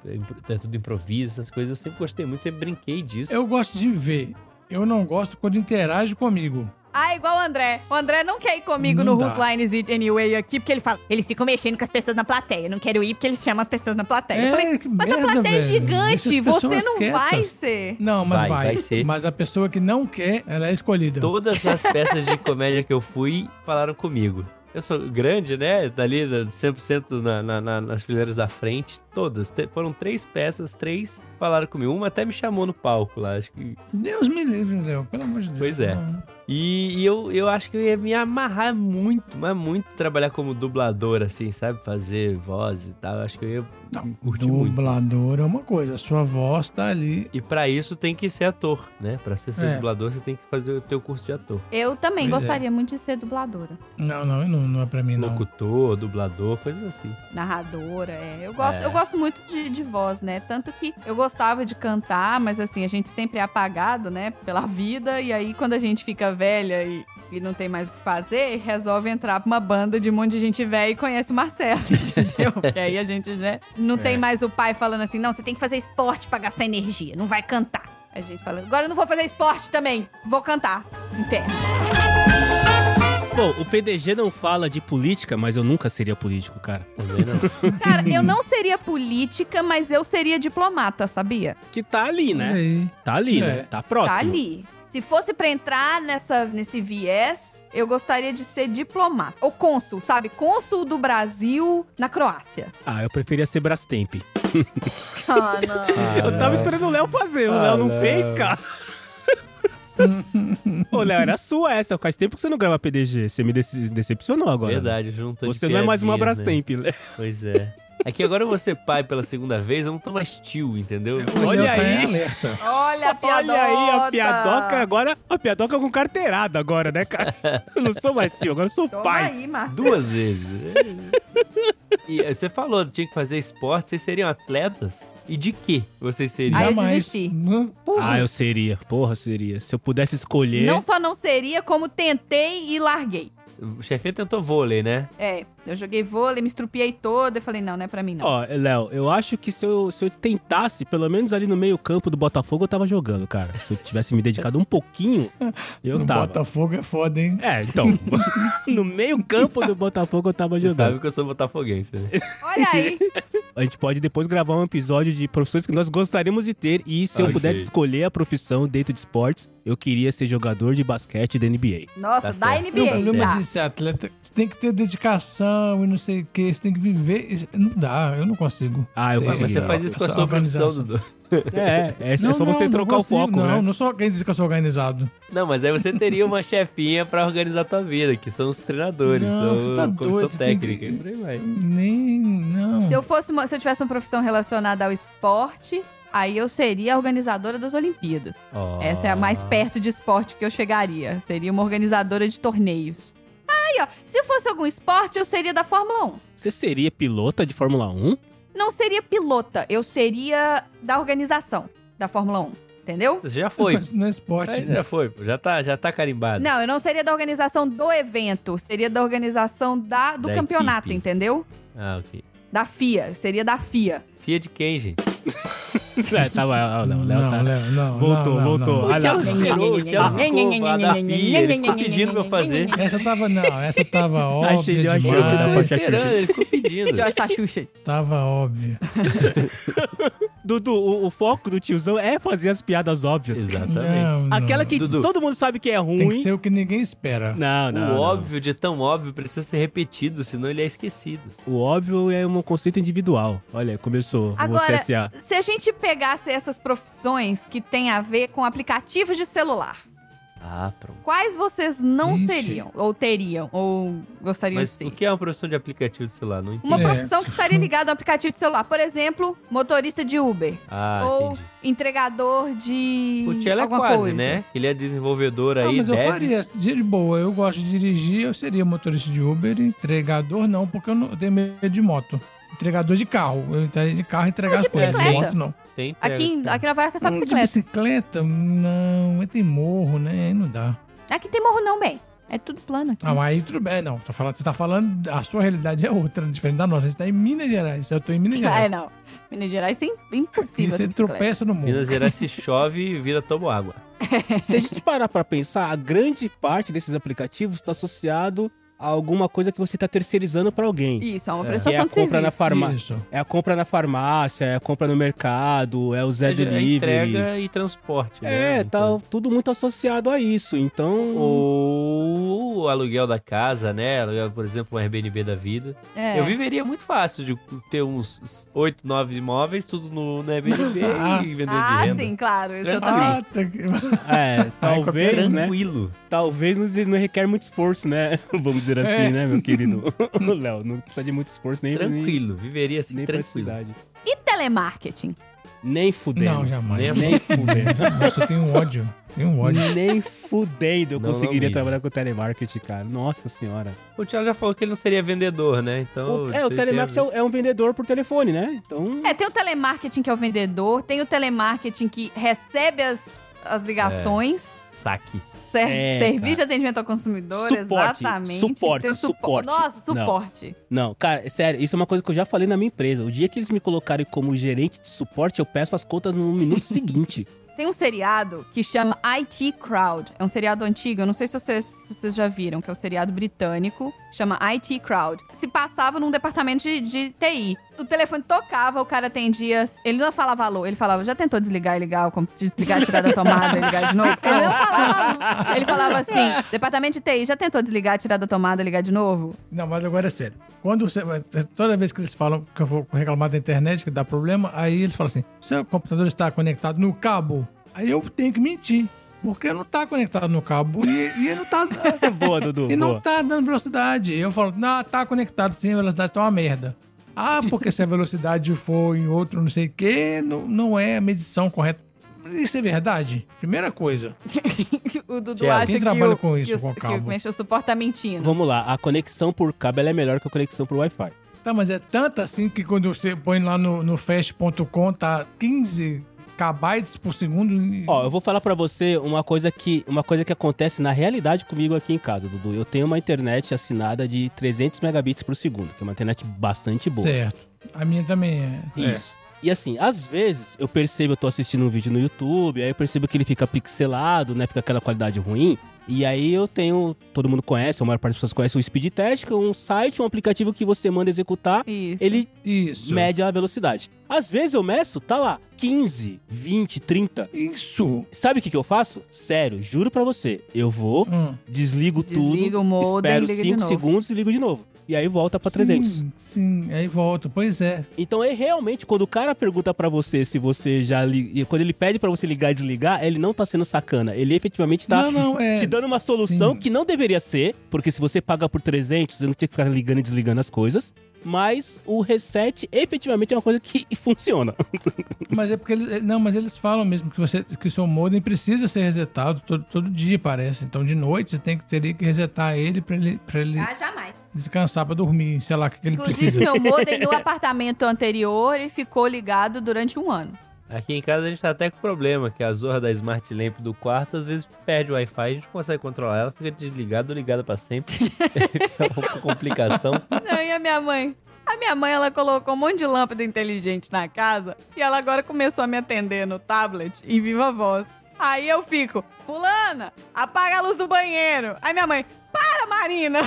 É tudo improviso, essas coisas. Eu sempre gostei muito, sempre brinquei disso. Eu gosto de ver. Eu não gosto quando interage comigo. Ah, igual o André. O André não quer ir comigo Não no dá. Whose Lines It Anyway aqui, porque ele fala, eles ficam mexendo com as pessoas na plateia. Eu não quero ir porque eles chamam as pessoas na plateia. eu falei, que mas merda, a plateia é velho. gigante, Deixa as você não quietas. vai ser. Não, mas Vai, vai. vai ser. Mas a pessoa que não quer, ela é escolhida. Todas as peças de comédia que eu fui falaram comigo. Eu sou grande, né? Dali 100% na, na, na, nas fileiras da frente. Todas. Foram três peças, três falaram comigo. Uma até me chamou no palco lá. Acho que Deus me livre, Léo. Pelo amor de Deus. Pois é. E, e eu, eu acho que eu ia me amarrar muito, mas muito trabalhar como dublador, assim, sabe? Fazer voz e tal. Eu acho que eu ia Não, curtir muito. Dublador é uma coisa. A sua voz tá ali. E pra isso tem que ser ator, né? Pra ser, ser É. dublador, você tem que fazer o teu curso de ator. Eu também Pois é. gostaria muito de ser dubladora. Não, não, não, não é pra mim, não. Locutor, dublador, coisas assim. Narradora, é. Eu gosto, É. eu gosto muito de, de voz, né? Tanto que eu gostava de cantar, mas assim, a gente sempre é apagado, né? Pela vida. E aí, quando a gente fica velha e, e não tem mais o que fazer, resolve entrar pra uma banda de um monte de gente velha e conhece o Marcelo, entendeu? Porque aí a gente já não tem mais o pai falando assim, não, você tem que fazer esporte pra gastar energia, não vai cantar. A gente fala, agora eu não vou fazer esporte também, vou cantar. Inferno. Bom, o PDG não fala de política, mas eu nunca seria político, cara. Também não. Cara, eu não seria política, mas eu seria diplomata, sabia? Que tá ali, né? Tá ali, É. né? Tá próximo. Tá ali. Se fosse pra entrar nessa, nesse viés, eu gostaria de ser diplomata. Ou cônsul, sabe? Cônsul do Brasil na Croácia. Ah, eu preferia ser Brastemp. Ah, não. eu tava esperando o Léo fazer, o Ah, Léo não não. fez, cara. Ô, Léo, era sua essa. Faz tempo que você não grava PDG. Você me dece- decepcionou agora. Verdade, juntou de Você não é mais uma né? Brastemp, Léo. Pois é. É que agora eu vou ser pai pela segunda vez, eu não tô mais tio, entendeu? O Olha Léo tá em aí. alerta. Olha a piadoca. Olha aí a piadoca agora. A piadoca com carteirada agora, né, cara? Eu não sou mais tio, agora eu sou Toma pai. aí, Marcelo. Duas vezes. E eh, você falou, tinha que fazer esporte, vocês seriam atletas? E de que vocês seriam? Aí eu desisti. Porra. Ah, eu seria. Porra, seria. Se eu pudesse escolher. Não só não seria, como tentei e larguei. O chefinho tentou vôlei, né? É, eu joguei vôlei, me estrupiei toda. Eu falei, não, não é pra mim, não. Ó, Léo, eu acho que se eu, se eu tentasse, pelo menos ali no meio campo do Botafogo, eu tava jogando, cara. Se eu tivesse me dedicado um pouquinho, eu no tava. Botafogo é foda, hein? É, então. no meio campo do Botafogo eu tava Você jogando. sabe que eu sou botafoguense, né? Olha aí. A gente pode depois gravar um episódio de profissões que nós gostaríamos de ter. E se eu Ok. pudesse escolher a profissão dentro de esportes, eu queria ser jogador de basquete da NBA. Nossa, Tá da certo. O NBA. problema tá. de ser atleta, você tem que ter dedicação e não sei o que, você tem que viver. Não dá, eu não consigo. Ah, eu consegui. você faz isso com a sua profissão, organização. Dudu. É, é, é Não, só você não, trocar não o foco, consigo, né? Não, não sou quem diz que eu sou organizado. Não, mas aí você teria uma chefinha pra organizar a tua vida, que são os treinadores, Não, são você tá comissão doido, você técnica. que-. Nem. Não. Se eu fosse uma- se eu tivesse uma profissão relacionada ao esporte, aí eu seria a organizadora das Olimpíadas. Ó. Essa é a mais perto de esporte que eu chegaria. Seria uma organizadora de torneios. Aí, ó, se fosse algum esporte, eu seria da Fórmula 1. Você seria pilota de Fórmula 1? Não seria pilota, eu seria da organização da Fórmula 1, entendeu? Você já foi. Mas não é esporte. Aí já foi, pô. já tá, já tá carimbado. Não, eu não seria da organização do evento, seria da organização da, do Da campeonato, equipe. entendeu? Ah, ok. Da FIA, eu seria da FIA. Fia de quem, gente? É, tava. ó, Não, o Léo não, tá. Léo, não. Voltou, não, não, voltou. não. Ah, O Thiago esperou, o Thiago ficou lá da FIA, ele ficou pedindo pra eu fazer. Essa tava, não, essa tava óbvia demais. da Tava podcast. esperando, ele ficou pedindo. Jorge tá Xuxa. Tava óbvia. Dudu, o, o foco do tiozão é fazer as piadas óbvias. Exatamente. Não, não. Aquela que Dudu. todo mundo sabe que é ruim. Tem que ser o que ninguém espera. Não, não. o não. óbvio de tão óbvio precisa ser repetido, senão ele é esquecido. O óbvio é um conceito individual. Olha, começou. Agora, Você SA. se a gente pegasse essas profissões que têm a ver com aplicativos de celular, Ah, pronto. quais vocês não Ixi. seriam? Ou teriam? Ou gostariam Mas de ser? o que é uma profissão de aplicativo de celular? Não entendi. Uma É. profissão que estaria ligada ao aplicativo de celular. Por exemplo, motorista de Uber. Ah, ou entendi. entregador de. O Tchela é alguma quase, coisa. né? Ele é desenvolvedor Não, aí, mas eu deve. faria de boa. Eu gosto de dirigir, eu seria motorista de Uber. Entregador não, porque eu não eu tenho medo de moto. Entregador de carro. Eu entraria de carro e entregar as coisas. De bicicleta. moto não. Tem. Aqui, aqui na York é só Hum, De bicicleta. bicicleta, não. Tem morro, né? Aí não dá. Aqui tem morro não, bem. É tudo plano aqui. Ah, mas aí tudo bem, não. Tô falando, você tá falando, a sua realidade é outra, diferente da nossa. A gente tá em Minas Gerais. Eu tô em Minas Ah, é, Gerais. não. Minas Gerais é E impossível. você ter bicicleta. tropeça no morro. Minas Gerais se chove, vira tomo água. Se a gente parar pra pensar, a grande parte desses aplicativos está associado alguma coisa que você está terceirizando pra alguém. Isso, é uma É. É prestação a de compra na serviço. farmácia. Isso. É a compra na farmácia, é a compra no mercado, é o Zé seja, é Delivery. entrega e transporte. né? É, tá tudo muito associado a isso. Então. Ou o aluguel da casa, né? Aluguel, por exemplo, um Airbnb da vida. É. Eu viveria muito fácil de ter uns 8, 9 imóveis, tudo no, no Airbnb Ah. e vender Ah, de renda. sim, claro. Isso eu também. Ah, tá. É, talvez, né? Tranquilo. Talvez não, não requer muito esforço, né? Vamos dizer assim, É. né, meu querido? Léo, não precisa de muito esforço nem, nem, Tranquilo. Viveria assim, nem tranquilo. E telemarketing? Nem fudendo. Não, jamais. Nem fudendo. Nossa, eu tenho um ódio. Tenho um ódio. Nem fudendo eu Não, conseguiria não trabalhar com telemarketing, cara. Nossa senhora. O Thiago já falou que ele não seria vendedor, né? Então. O- é, o telemarketing é um- é um vendedor por telefone, né? Então. É, tem o telemarketing que é o vendedor, tem o telemarketing que recebe as, as ligações. Saque. Ser, É, serviço cara. de atendimento ao consumidor, Suporte, exatamente. suporte, supo- suporte. Nossa, Não. suporte. Não, cara, sério, isso é uma coisa que eu já falei na minha empresa. O dia que eles me colocarem como gerente de suporte, eu peço as contas no minuto seguinte. Tem um seriado que chama IT Crowd. É um seriado antigo, eu não sei se vocês, se vocês já viram, que é um seriado britânico. Chama IT Crowd. Se passava num departamento de, de TI. O telefone tocava, o cara atendia. Ele não falava alô, ele falava, já tentou desligar e ligar, desligar, tirar da tomada e ligar de novo? Ele não falava alô. Ele falava assim, departamento de TI, já tentou desligar, tirar da tomada e ligar de novo? Não, mas agora é sério. Quando você, toda vez que eles falam que eu vou reclamar da internet, que dá problema, aí eles falam assim: seu computador está conectado no cabo. Aí eu tenho que mentir. Porque não tá conectado no cabo e, e não tá. boa, Dudu. E não boa. tá dando velocidade. Eu falo, não, tá conectado sim, a velocidade tá uma merda. Ah, porque se a velocidade for em outro não sei o quê, não, não é a medição correta. Isso é verdade? Primeira coisa. o Dudu Tiago, acha quem que trabalha o, com isso, que o, com que cabo? o Mexeu Support tá mentindo. Vamos lá, a conexão por cabo ela é melhor que a conexão por Wi-Fi. Tá, mas é tanto assim que quando você põe lá no, no fast.com tá 15 kbytes por segundo. Ó, eu vou falar pra você uma coisa que uma coisa que acontece na realidade comigo aqui em casa, Dudu. Eu tenho uma internet assinada de 300 megabits por segundo, que é uma internet bastante boa. Certo. A minha também é. Isso. E assim, às vezes eu percebo, eu tô assistindo um vídeo no YouTube, aí eu percebo que ele fica pixelado, né? Fica aquela qualidade ruim. E aí eu tenho, todo mundo conhece, a maior parte das pessoas conhece o Speed Test, que é um site, um aplicativo que você manda executar, Isso. ele É. Isso. mede a velocidade. Às vezes eu meço, tá lá, 15, 20, 30. Isso. Sabe o que, que eu faço? Sério, juro pra você. Eu vou, Hum. desligo Desliga tudo, o modem, espero liga de 5 novo. segundos e ligo de novo. E aí volta pra 300. Sim, sim, aí volta. Pois é. Então é realmente quando o cara pergunta pra você se você já li... e quando ele pede pra você ligar e desligar, ele não tá sendo sacana. Ele efetivamente tá não, não, é. te dando uma solução sim. que não deveria ser, porque se você paga por 300, você não tinha que ficar ligando e desligando as coisas. Mas o reset efetivamente é uma coisa que funciona. Mas é porque eles. Não, mas eles falam mesmo que, você, que o seu modem precisa ser resetado todo, todo dia, parece. Então de noite você tem que, teria que resetar ele pra ele, pra ele Ah, jamais. descansar pra dormir. Sei lá o que, que ele Inclusive, precisa. meu modem no apartamento anterior, ele ficou ligado durante um ano. Aqui em casa a gente tá até com problema, que a zorra da Smart Lamp do quarto às vezes perde o Wi-Fi, a gente consegue controlar ela, fica desligada ou ligada pra sempre. é uma complicação. Não, e a minha mãe? A minha mãe, ela colocou um monte de lâmpada inteligente na casa e ela agora começou a me atender no tablet em viva voz. Aí eu fico, fulana, apaga a luz do banheiro. Aí minha mãe, para, Marina!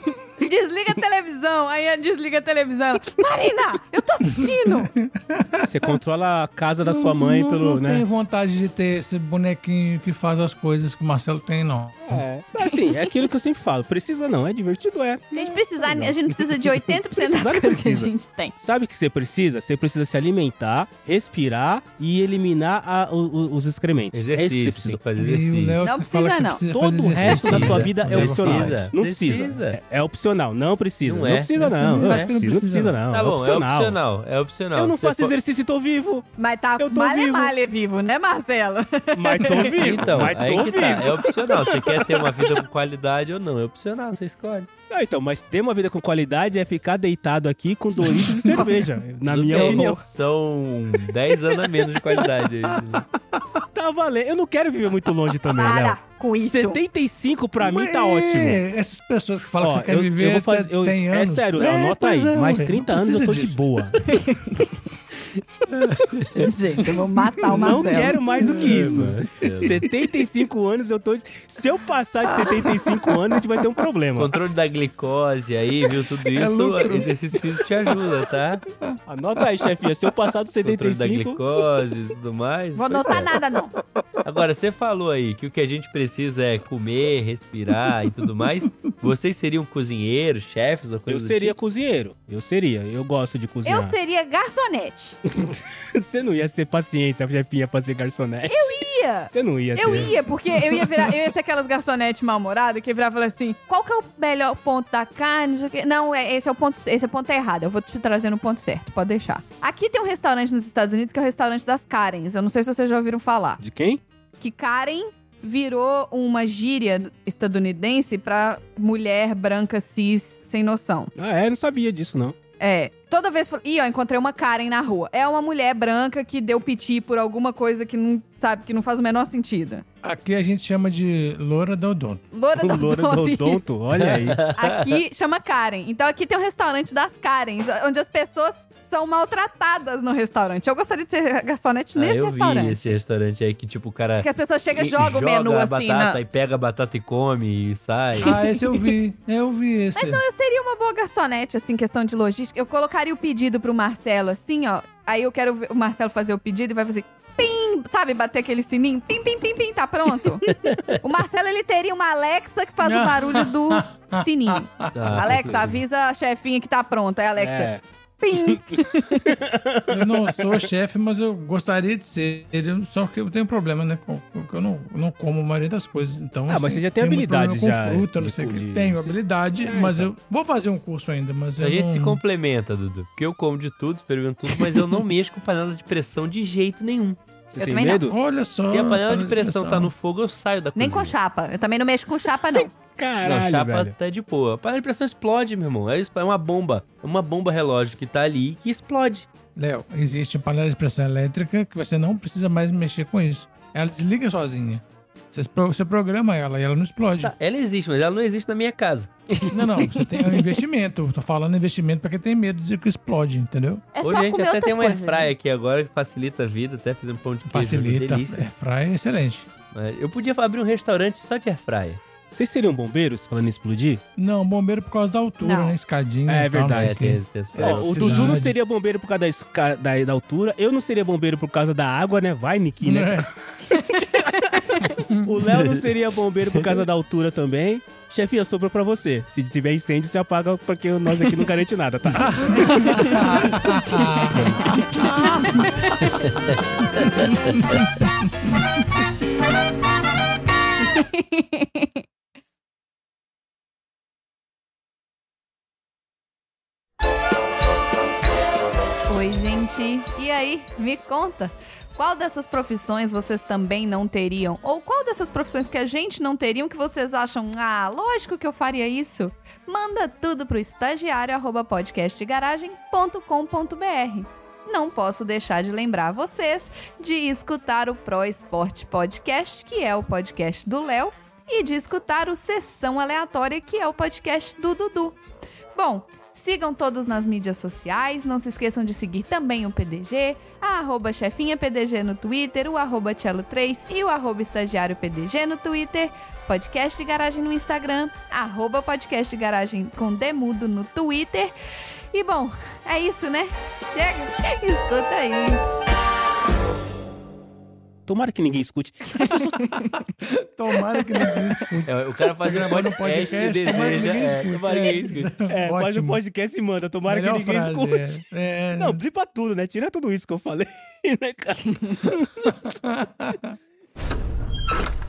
Desliga a televisão. Aí ela desliga a televisão. Ela, Marina, eu tô assistindo. Você controla a casa da sua mãe não, pelo, não né? tenho vontade de ter esse bonequinho que faz as coisas que o Marcelo tem, não. É. Assim, é aquilo que eu sempre falo. Precisa não, é divertido, é. A gente, precisar, a gente precisa de 80% das Precisar, coisas que a precisa. gente tem. Sabe o que você precisa? Você precisa se alimentar, respirar e eliminar a- o- o- os excrementos. é isso que você Exercício, precisa. fazer exercício. Não que precisa, não. precisa Todo o resto da exercício. sua vida é Precisa. opcional. Precisa. Não precisa. Precisa. É, é opcional, não precisa. Não Não, é. precisa, não. Eu É, acho que não não precisa, precisa. não. Tá é bom, opcional. é opcional, é opcional. Eu não Você faço po- exercício e tô vivo. Mas tá Eu tô malha vivo. malha vivo, né, Marcelo? Mas tô vivo. Então, mas aí tô que vivo. tá, é opcional. Você quer ter uma vida com qualidade ou não? É opcional, você escolhe. Ah, então, mas ter uma vida com qualidade é ficar deitado aqui com Doritos e cerveja. Na Tudo minha opinião. São 10 anos a menos de qualidade. aí. Tá valendo. Eu não quero viver muito longe também, Léo. Para com isso. 75 pra mim tá É, ótimo. Essas pessoas que falam Ó, que você quer eu, viver eu vou fazer, eu, 100 É anos. sério, É, anota aí. é, mais ué, 30 não anos eu tô precisa de disso. boa. Gente, eu vou matar o Não Marcelo. quero mais do que isso. Marcelo. 75 anos eu tô. de- Se eu passar de 75 anos, a gente vai ter um problema. Controle da glicose aí, viu? Tudo isso, lucro. exercício físico te ajuda, tá? Anota aí, chefinha. Se eu passar dos Controle da 75. glicose e tudo mais. Vou anotar é. nada, não. Agora, você falou aí que o que a gente precisa é comer, respirar e tudo mais. Vocês seriam cozinheiros, chefes ou Eu coisa do seria tipo? cozinheiro. Eu seria. Eu gosto de cozinhar. Eu seria garçonete. Você não ia ter paciência, chefinha, pra ser garçonete. Ia. Você não ia ter. Eu ia, porque eu ia virar, eu ia ser aquelas garçonetes mal-humoradas que ia virar e falar assim: qual que é o melhor ponto da carne? Não, não é, esse é o ponto, esse é o ponto errado. Eu vou te trazer no ponto certo, pode deixar. Aqui tem um restaurante nos Estados Unidos que é o restaurante das Karens. Eu não sei se vocês já ouviram falar. De quem? Que Karen virou uma gíria estadunidense pra mulher branca cis sem noção. Ah, é? Não sabia disso, não. É. Toda vez. Ih, ó, encontrei uma Karen na rua. É uma mulher branca que deu piti por alguma coisa que não, sabe, que não faz o menor sentido. Aqui a gente chama de loura da odonto. Loura da Loura do Odonto, isso. odonto, olha aí. Aqui chama Karen. Então aqui tem um restaurante das Karens, onde as pessoas são maltratadas no restaurante. Eu gostaria de ser garçonete Ah, nesse eu restaurante. vi esse restaurante aí que, tipo, o cara Porque as pessoas chegam e jogam o menu a assim. batata na- e pega a batata e come e sai. Ah, esse eu vi. Eu vi esse. Mas não, eu seria uma boa garçonete, assim, questão de logística. Eu colocaria o pedido pro Marcelo, assim, ó. Aí eu quero ver o Marcelo fazer o pedido e vai fazer pim, sabe? Bater aquele sininho. Pim, pim, pim, pim, tá pronto. o Marcelo, ele teria uma Alexa que faz o barulho do sininho. Ah, Alexa, avisa a chefinha que tá pronta. Aí, Alexa, É. Pim. Eu não sou chefe, mas eu gostaria de ser. Só que eu tenho problema, né? Porque eu não, eu não como a maioria das coisas. Então, Ah, mas assim, você já tem habilidade já Com fruta, não de- sei o que. de- Tenho habilidade, É, mas então. eu vou fazer um curso ainda, mas eu A gente não... se complementa, Dudu. Porque eu como de tudo, experimento tudo, mas eu não mexo com panela de pressão de jeito nenhum. Você Eu tem também não. medo? Olha só. Se a panela de pressão tá no fogo, eu saio da Nem cozinha. com chapa. Eu também não mexo com chapa, não. Caralho, Não, chapa velho. tá de boa. A panela de pressão explode, meu irmão. É isso, é uma bomba. É uma bomba relógio que tá ali que explode. Léo, existe panela de pressão elétrica que você não precisa mais mexer com isso. Ela desliga sozinha. Você, pro- você programa ela e ela não explode. Tá, ela existe, mas ela não existe na minha casa. Não, não. Você tem um investimento. Tô falando investimento pra quem tem medo de que explode, entendeu? É Hoje só a gente comer até tem uma airfryer aqui agora que facilita a vida, até fazer um pão de queijo. uma Facilita. delícia. É, fry é excelente. Mas Eu podia abrir um restaurante só de airfryer. Vocês seriam bombeiros falando em explodir? Não, bombeiro por causa da altura, Não. né? Escadinha. É e tal, verdade. É, tem, tem É, Ó, problema. o Dudu não seria bombeiro por causa da, esca- da, da altura. Eu não seria bombeiro por causa da água, né? Vai, Niki, né? É. O Léo não seria bombeiro por causa da altura também. Chefinha, sobrou pra você. Se tiver incêndio, você apaga, porque nós aqui não garante nada, tá? Oi, gente. E aí, me conta. Qual dessas profissões vocês também não teriam? Ou qual dessas profissões que a gente não teriam que vocês acham, ah, lógico que eu faria isso? Manda tudo pro estagiário arroba podcastgaragem.com.br. Não posso deixar de lembrar vocês de escutar o Pro Esporte Podcast, que é o podcast do Léo, e de escutar o Sessão Aleatória, que é o podcast do Dudu. Bom, sigam todos nas mídias sociais, não se esqueçam de seguir também o PDG, a arroba chefinha PDG no Twitter, o arroba Cello3 e o arroba estagiário PDG no Twitter, podcast de garagem no Instagram, arroba podcast de garagem com demudo no Twitter. E bom, é isso, né? Chega, escuta aí. Tomara que ninguém escute. Tomara que ninguém escute. É, o cara faz um podcast, podcast, e tomara que deseja. ninguém É, escute. tomara que ninguém escute. É, faz o Ótimo. podcast e manda. Tomara Melhor que ninguém frase, escute. É, é. Não, blipa tudo, né? Tira tudo isso que eu falei, né, cara?